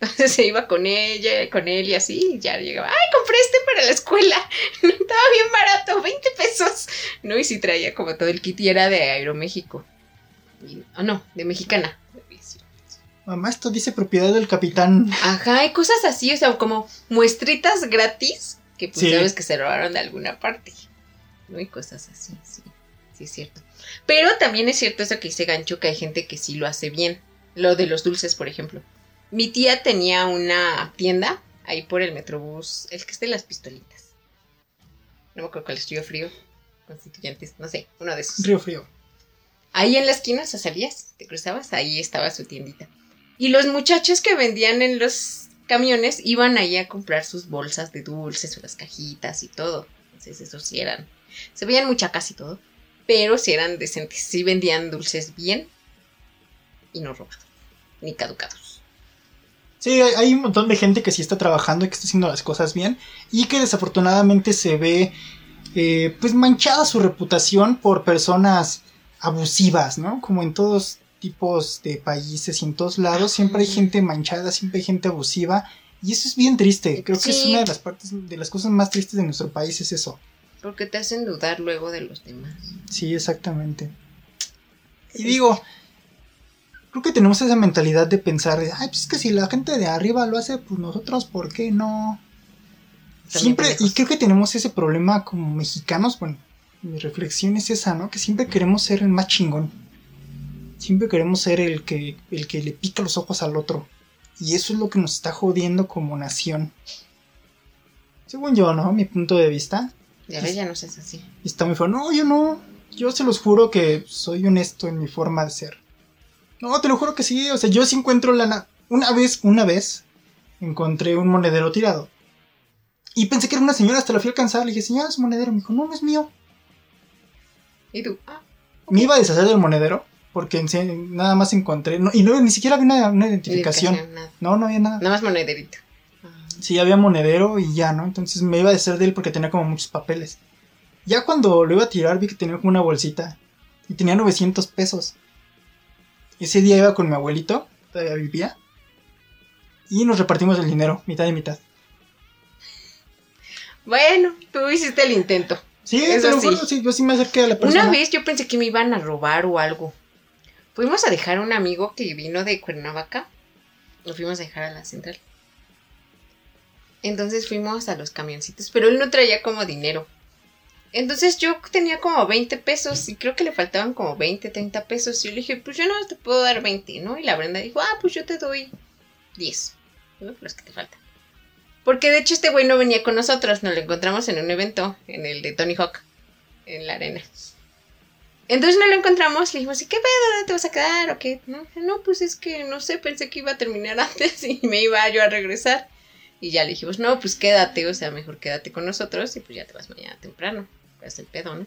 Entonces se iba con ella, con él y así, y ya llegaba, ay, compré este para la escuela. *laughs* Estaba bien barato, 20 pesos. No, y sí traía como todo el kit y era de Aeroméxico. Y- Ah, no, de Mexicana. Mamá, esto dice propiedad del capitán. Ajá, hay cosas así, o sea, como muestritas gratis que pues Sí. sabes que se robaron de alguna parte. ¿No? Y cosas así, sí. Sí, es cierto. Pero también es cierto eso que dice Gancho, que hay gente que sí lo hace bien. Lo de los dulces, por ejemplo. Mi tía tenía una tienda ahí por el Metrobús, el que es de las pistolitas. No me acuerdo cuál es, Río Frío, Constituyentes, no sé, uno de esos. Río Frío. Ahí en la esquina, o sea, salías, te cruzabas, ahí estaba su tiendita. Y los muchachos que vendían en los camiones iban ahí a comprar sus bolsas de dulces o las cajitas y todo. Entonces, eso sí eran. Se veían muchacas y todo, pero sí eran decentes. Sí vendían dulces bien y no robados, ni caducados. Sí, hay, hay un montón de gente que sí está trabajando y que está haciendo las cosas bien y que desafortunadamente se ve eh, pues manchada su reputación por personas abusivas, ¿no? Como en todos tipos de países y en todos lados siempre hay gente manchada, siempre hay gente abusiva Y eso es bien triste. Creo que es una de las partes, de las cosas más tristes de nuestro país, es eso. Porque te hacen dudar luego de los demás. Sí, exactamente. Y digo, creo que tenemos esa mentalidad de pensar, de, ay, pues es que si la gente de arriba lo hace, pues nosotros, ¿por qué no? También Siempre, y creo que tenemos ese problema como mexicanos, bueno, mi reflexión es esa, ¿no? Que siempre queremos ser el más chingón. Siempre queremos ser el que, el que le pica los ojos al otro. Y eso es lo que nos está jodiendo como nación. Según yo, ¿no? Mi punto de vista. Ya ves, ya no seas así. Y está muy feo. No, yo no. Yo se los juro que soy honesto en mi forma de ser. No, te lo juro que sí. O sea, yo sí encuentro lana. Una vez, una vez, encontré un monedero tirado. Y pensé que era una señora, hasta la fui a alcanzar. Le dije, señora, es monedero. Me dijo, no, no es mío. Y tú, ah, Me iba a deshacer del monedero. Porque sí- nada más encontré. no- y no, ni siquiera había una, una identificación. No, no había nada. Nada más monederito. Sí, había monedero y ya, ¿no? Entonces me iba a deshacer de él porque tenía como muchos papeles. Ya cuando lo iba a tirar vi que tenía como una bolsita y tenía 900 pesos. Ese día iba con mi abuelito, todavía vivía, y nos repartimos el dinero, mitad y mitad. Bueno, tú hiciste el intento. Sí, Eso te lo sí. juro, sí, yo sí me acerqué a la persona. Una vez yo pensé que me iban a robar o algo. Fuimos a dejar a un amigo que vino de Cuernavaca. Lo fuimos a dejar a la central. Entonces fuimos a los camioncitos, pero él no traía como dinero. Entonces yo tenía como 20 pesos y creo que le faltaban como 20, 30 pesos. Y yo le dije, pues yo no te puedo dar 20, ¿no? Y la Brenda dijo, ah, pues yo te doy 10, ¿no? Los que te faltan. Porque de hecho este güey no venía con nosotros, nos lo encontramos en un evento, en el de Tony Hawk, en la arena. Entonces no lo encontramos, le dijimos, ¿y qué pedo? ¿Dónde te vas a quedar? ¿O qué? No, no, pues es que no sé, pensé que iba a terminar *laughs* antes y me iba yo a regresar. Y ya le dijimos, no, pues quédate, o sea, mejor quédate con nosotros y pues ya te vas mañana temprano. Pues el pedo, ¿no?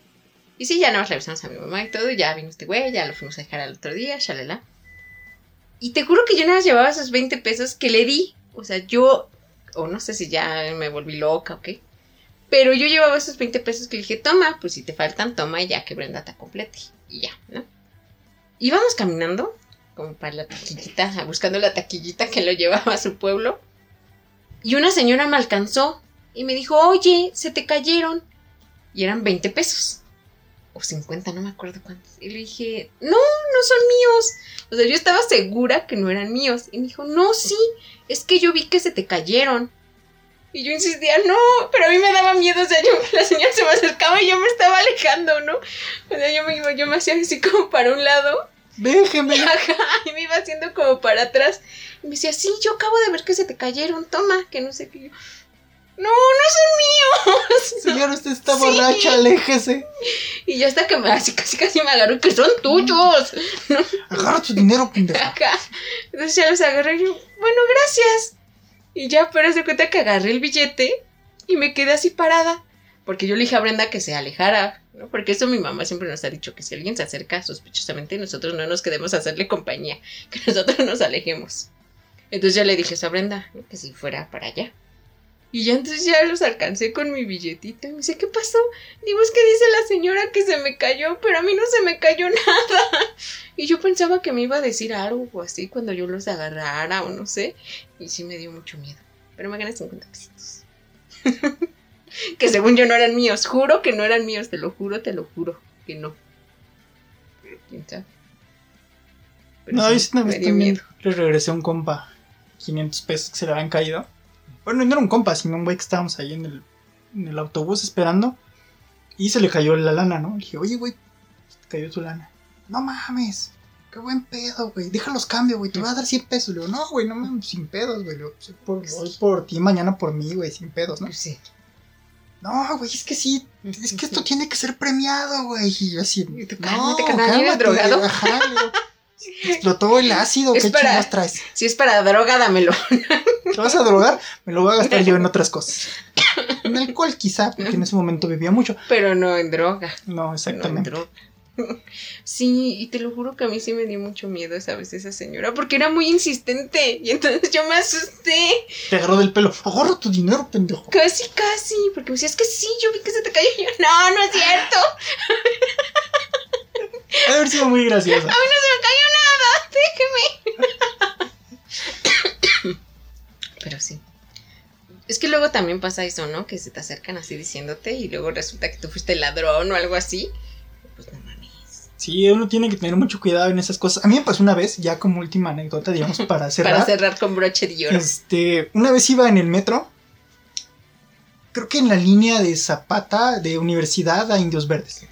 Y sí, ya más regresamos a mi mamá y todo, ya vino este güey, ya lo fuimos a dejar al otro día, shalala. Y te juro que yo nada más llevaba esos 20 pesos que le di. O sea, yo, o no sé si ya me volví loca o qué. Pero yo llevaba esos 20 pesos que le dije, toma, pues si te faltan, toma ya que Brenda te complete. Y ya, ¿no? Íbamos caminando, como para la taquillita, buscando la taquillita que lo llevaba a su pueblo. Y una señora me alcanzó y me dijo, oye, se te cayeron. Y eran 20 pesos. O 50, no me acuerdo cuántos. Y le dije, no, no son míos. O sea, yo estaba segura que no eran míos. Y me dijo, no, sí, es que yo vi que se te cayeron. Y yo insistía, no, pero a mí me daba miedo, o sea, yo, *laughs* la señora se me acercaba y yo me estaba alejando, ¿no? O sea, yo me, iba- yo me hacía así como para un lado. Déjeme. *laughs* Ajá, y me iba haciendo como para atrás. Y me decía, sí, yo acabo de ver que se te cayeron, toma, que no sé qué. Yo, no, no son míos. *laughs* Señora, usted está Sí. borracha, aléjese. Y ya hasta que me, así casi casi me agarró, que son tuyos. Agarra tu dinero, pendeja. Acá. Entonces ya los agarré y yo, bueno, gracias. Y ya, pero se cuenta que agarré el billete y me quedé así parada. Porque yo le dije a Brenda que se alejara, ¿no? Porque eso mi mamá siempre nos ha dicho, que si alguien se acerca sospechosamente, nosotros no nos quedemos a hacerle compañía, *laughs* que nosotros nos alejemos. Entonces ya le dije a Brenda, que si fuera para allá. Y ya entonces ya los alcancé con mi billetito. Y me dice, ¿qué pasó? Digo, es que dice la señora que se me cayó, pero a mí no se me cayó *laughs* nada. Y yo pensaba que me iba a decir algo así cuando yo los agarrara o no sé. Y sí me dio mucho miedo. Pero me gané 50 pesitos. *laughs* que según yo no eran míos. Juro que no eran míos, te lo juro, te lo juro. Que no. Pero quién sabe. Pero No, sí, una me vez dio también miedo. le regresé a un compa 500 pesos que se le habían caído. Bueno, no era un compa, sino un güey que estábamos ahí en el, en el autobús esperando. Y se le cayó la lana, ¿no? Le dije, oye, güey, te cayó tu lana. No mames, qué buen pedo, güey. Déjalos cambio, güey, te voy a dar 100 pesos. Le digo, no, güey, no sin pedos, güey. Le digo, "Sí, por, hoy por ti, mañana por mí, güey, sin pedos, ¿no? Sí. No, güey, es que sí, es que esto tiene que ser premiado, güey. Y yo así, Y tú, no, cálmate, carnal, ¿eres cálmate, drogado? Ajá, explotó el ácido, Es ¿qué para- chingados traes? Si es para droga, dámelo. ¿Te vas a drogar? Me lo voy a gastar yo en otras cosas. En alcohol quizá, porque en ese momento bebía mucho. Pero no en droga. No, No en exactamente. droga. *laughs* Sí, y te lo juro que a mí sí me dio mucho miedo esa vez esa señora, porque era muy insistente. Y entonces yo me asusté. Te agarró del pelo. Agarra tu dinero, pendejo. Casi, casi. Porque me decía, es que sí, yo vi que se te cayó. Y yo, no, no es cierto. Ha de haber sido muy gracioso. A mí no se me cayó nada. Déjeme. Pero sí. Es que luego también pasa eso, ¿no? Que se te acercan así diciéndote y luego resulta que tú fuiste ladrón o algo así. Pues mames. Sí, uno tiene que tener mucho cuidado en esas cosas. A mí me pasó una vez, ya como última anécdota, digamos, *laughs* para cerrar. Para cerrar con broche de oro. Este, una vez iba en el metro, creo que en la línea de Zapata, de Universidad a Indios Verdes.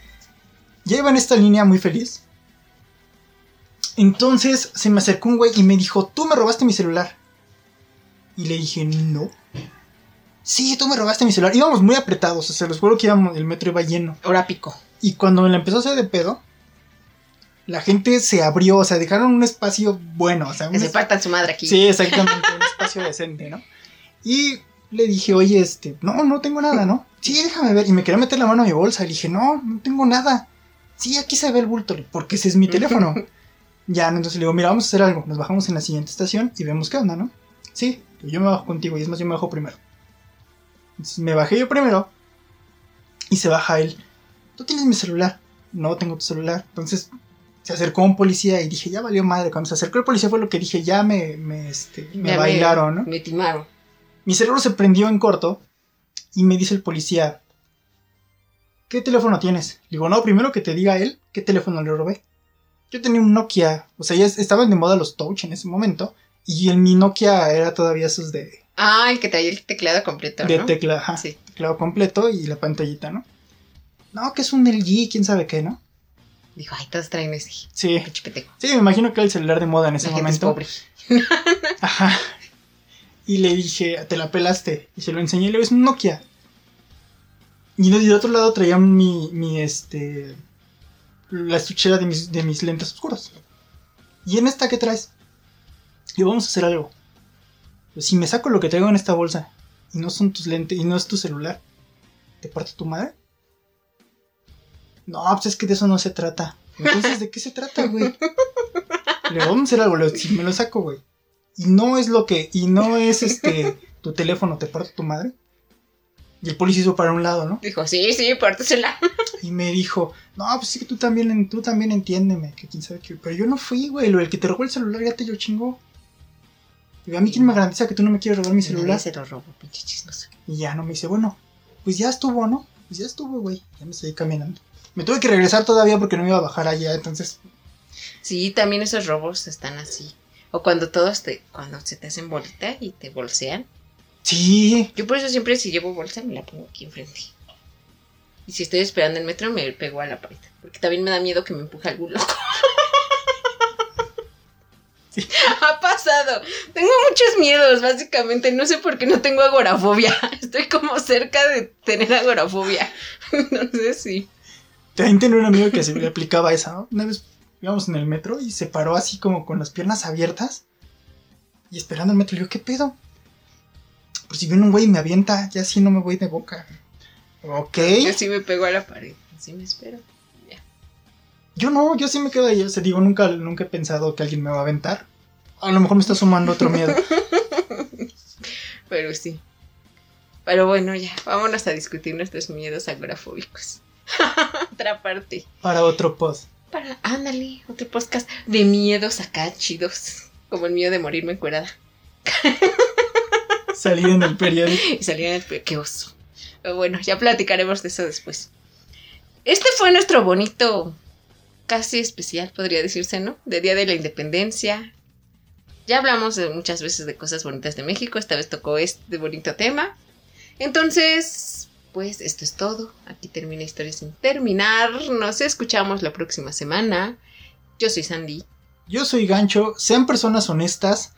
Ya iba en esta línea muy feliz. Entonces se me acercó un güey y me dijo, tú me robaste mi celular. Y le dije, no. Sí, tú me robaste mi celular. Íbamos muy apretados, o sea, los juro que íbamos, el metro iba lleno. Hora pico. Y cuando me la empezó a hacer de pedo, la gente se abrió, o sea, dejaron un espacio bueno, o sea, Que se es- partan su madre aquí. Sí, exactamente, un espacio decente, ¿no? Y le dije, oye, este, no, no tengo nada, ¿no? Sí, déjame ver. Y me quería meter la mano a mi bolsa. Y le dije, no, no tengo nada. Sí, aquí se ve el bulto, porque ese es mi teléfono. *laughs* ya, entonces le digo, mira, vamos a hacer algo. Nos bajamos en la siguiente estación y vemos qué onda, ¿no? Sí, yo me bajo contigo. Y es más, yo me bajo primero. Entonces me bajé yo primero. Y se baja él. ¿Tú tienes mi celular? No tengo tu celular. Entonces se acercó un policía y dije, ya valió madre. Cuando se acercó el policía fue lo que dije, ya me, me, este, me Ya bailaron, ¿no? Me timaron. Mi cerebro se prendió en corto y me dice el policía, ¿qué teléfono tienes? Le digo, no, primero que te diga él qué teléfono le robé. Yo tenía un Nokia, o sea, ya es- estaban de moda los touch en ese momento y en mi Nokia era todavía esos de, Ah, el que traía el teclado completo, de ¿no? tecla, ajá, Sí. teclado completo y la pantallita, ¿no? No, que es un LG, quién sabe qué, ¿no? Dijo, ay, todos traen ese. Sí, sí, me imagino que era el celular de moda en ese La gente es momento. pobre. *laughs* Ajá. Y le dije, te la pelaste. Y se lo enseñé y le digo, es un Nokia. Y de otro lado traía mi, mi este, la estuchera de mis, de mis lentes oscuros. ¿Y en esta qué traes? Y vamos a hacer algo. Si me saco lo que traigo en esta bolsa y no son tus lentes y no es tu celular, ¿te parte tu madre? No, pues es que de eso no se trata. Entonces, ¿de qué se trata, güey? Le vamos a hacer algo, si me lo saco, güey. Y no es lo que, y no es este, tu teléfono, te parte tu madre. Y el policía hizo para un lado, ¿no? Dijo, sí, sí, pártesela. Y me dijo, no, pues es que tú también, tú también entiéndeme, que quién sabe qué. Pero yo no fui, güey, lo el que te robó el celular ya te lo chingó. Y a mí quién me garantiza que tú no me quieres robar mi Nadie celular. se lo robó, pinche chismoso. Y ya no me dice, bueno, pues ya estuvo, ¿no? Pues ya estuvo, güey. Ya me seguí caminando. Me tuve que regresar todavía porque no me iba a bajar allá, entonces. Sí, también esos robos están así. O cuando todos te, cuando se te hacen bolita y te bolsean. Sí, Yo por eso siempre si llevo bolsa me la pongo aquí enfrente. Y si estoy esperando el metro me pego a la pared. Porque también me da miedo que me empuje algún loco. *laughs* Ha pasado. Tengo muchos miedos, básicamente. No sé por qué no tengo agorafobia. *laughs* Estoy como cerca de tener agorafobia. *laughs* Entonces sí. También tenía un amigo que se le aplicaba esa, ¿no? Una vez íbamos en el metro y se paró así como con las piernas abiertas y esperando el metro. Le digo, ¿qué pedo? Pues si viene un güey y me avienta, ya así no me voy de boca. Ok. Yo sí me pego a la pared. Así me espero. Yo no, yo sí me quedo ahí. O sea, digo, nunca, nunca he pensado que alguien me va a aventar. A lo mejor me está sumando otro miedo. *laughs* Pero sí. Pero bueno, ya. Vámonos a discutir nuestros miedos agorafóbicos. *laughs* Otra parte. Para otro post. Para, ándale, otro podcast de miedos acá chidos. Como el miedo de morirme encuerada. *laughs* Salir en el periódico. Y salir en el pe- qué oso. Pero bueno, ya platicaremos de eso después. Este fue nuestro bonito, casi especial, podría decirse, ¿no? De Día de la Independencia. Ya hablamos de muchas veces de cosas bonitas de México. Esta vez tocó este bonito tema. Entonces, pues esto es todo. Aquí termina Historia sin terminar. Nos escuchamos la próxima semana. Yo soy Sandy. Yo soy Gancho. Sean personas honestas.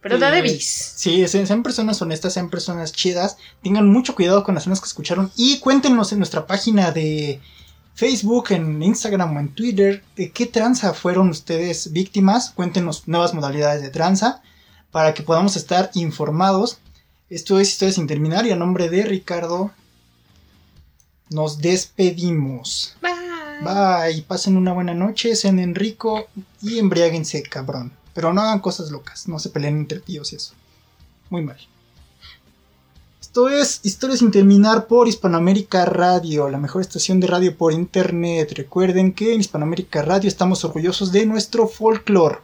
Pero da de Eh, bis. Sí, sean, sean personas honestas, sean personas chidas. Tengan mucho cuidado con las zonas que escucharon. Y cuéntenos en nuestra página de Facebook, en Instagram o en Twitter, de qué tranza fueron ustedes víctimas. Cuéntenos nuevas modalidades de tranza para que podamos estar informados. Esto es Historia sin terminar y a nombre de Ricardo nos despedimos. Bye. Bye, pasen una buena noche, cenen rico y embriáguense, cabrón. Pero no hagan cosas locas, no se peleen entre tíos y eso. Muy mal. Esto es Historia sin terminar por Hispanoamérica Radio, la mejor estación de radio por internet. Recuerden que en Hispanoamérica Radio estamos orgullosos de nuestro folclore.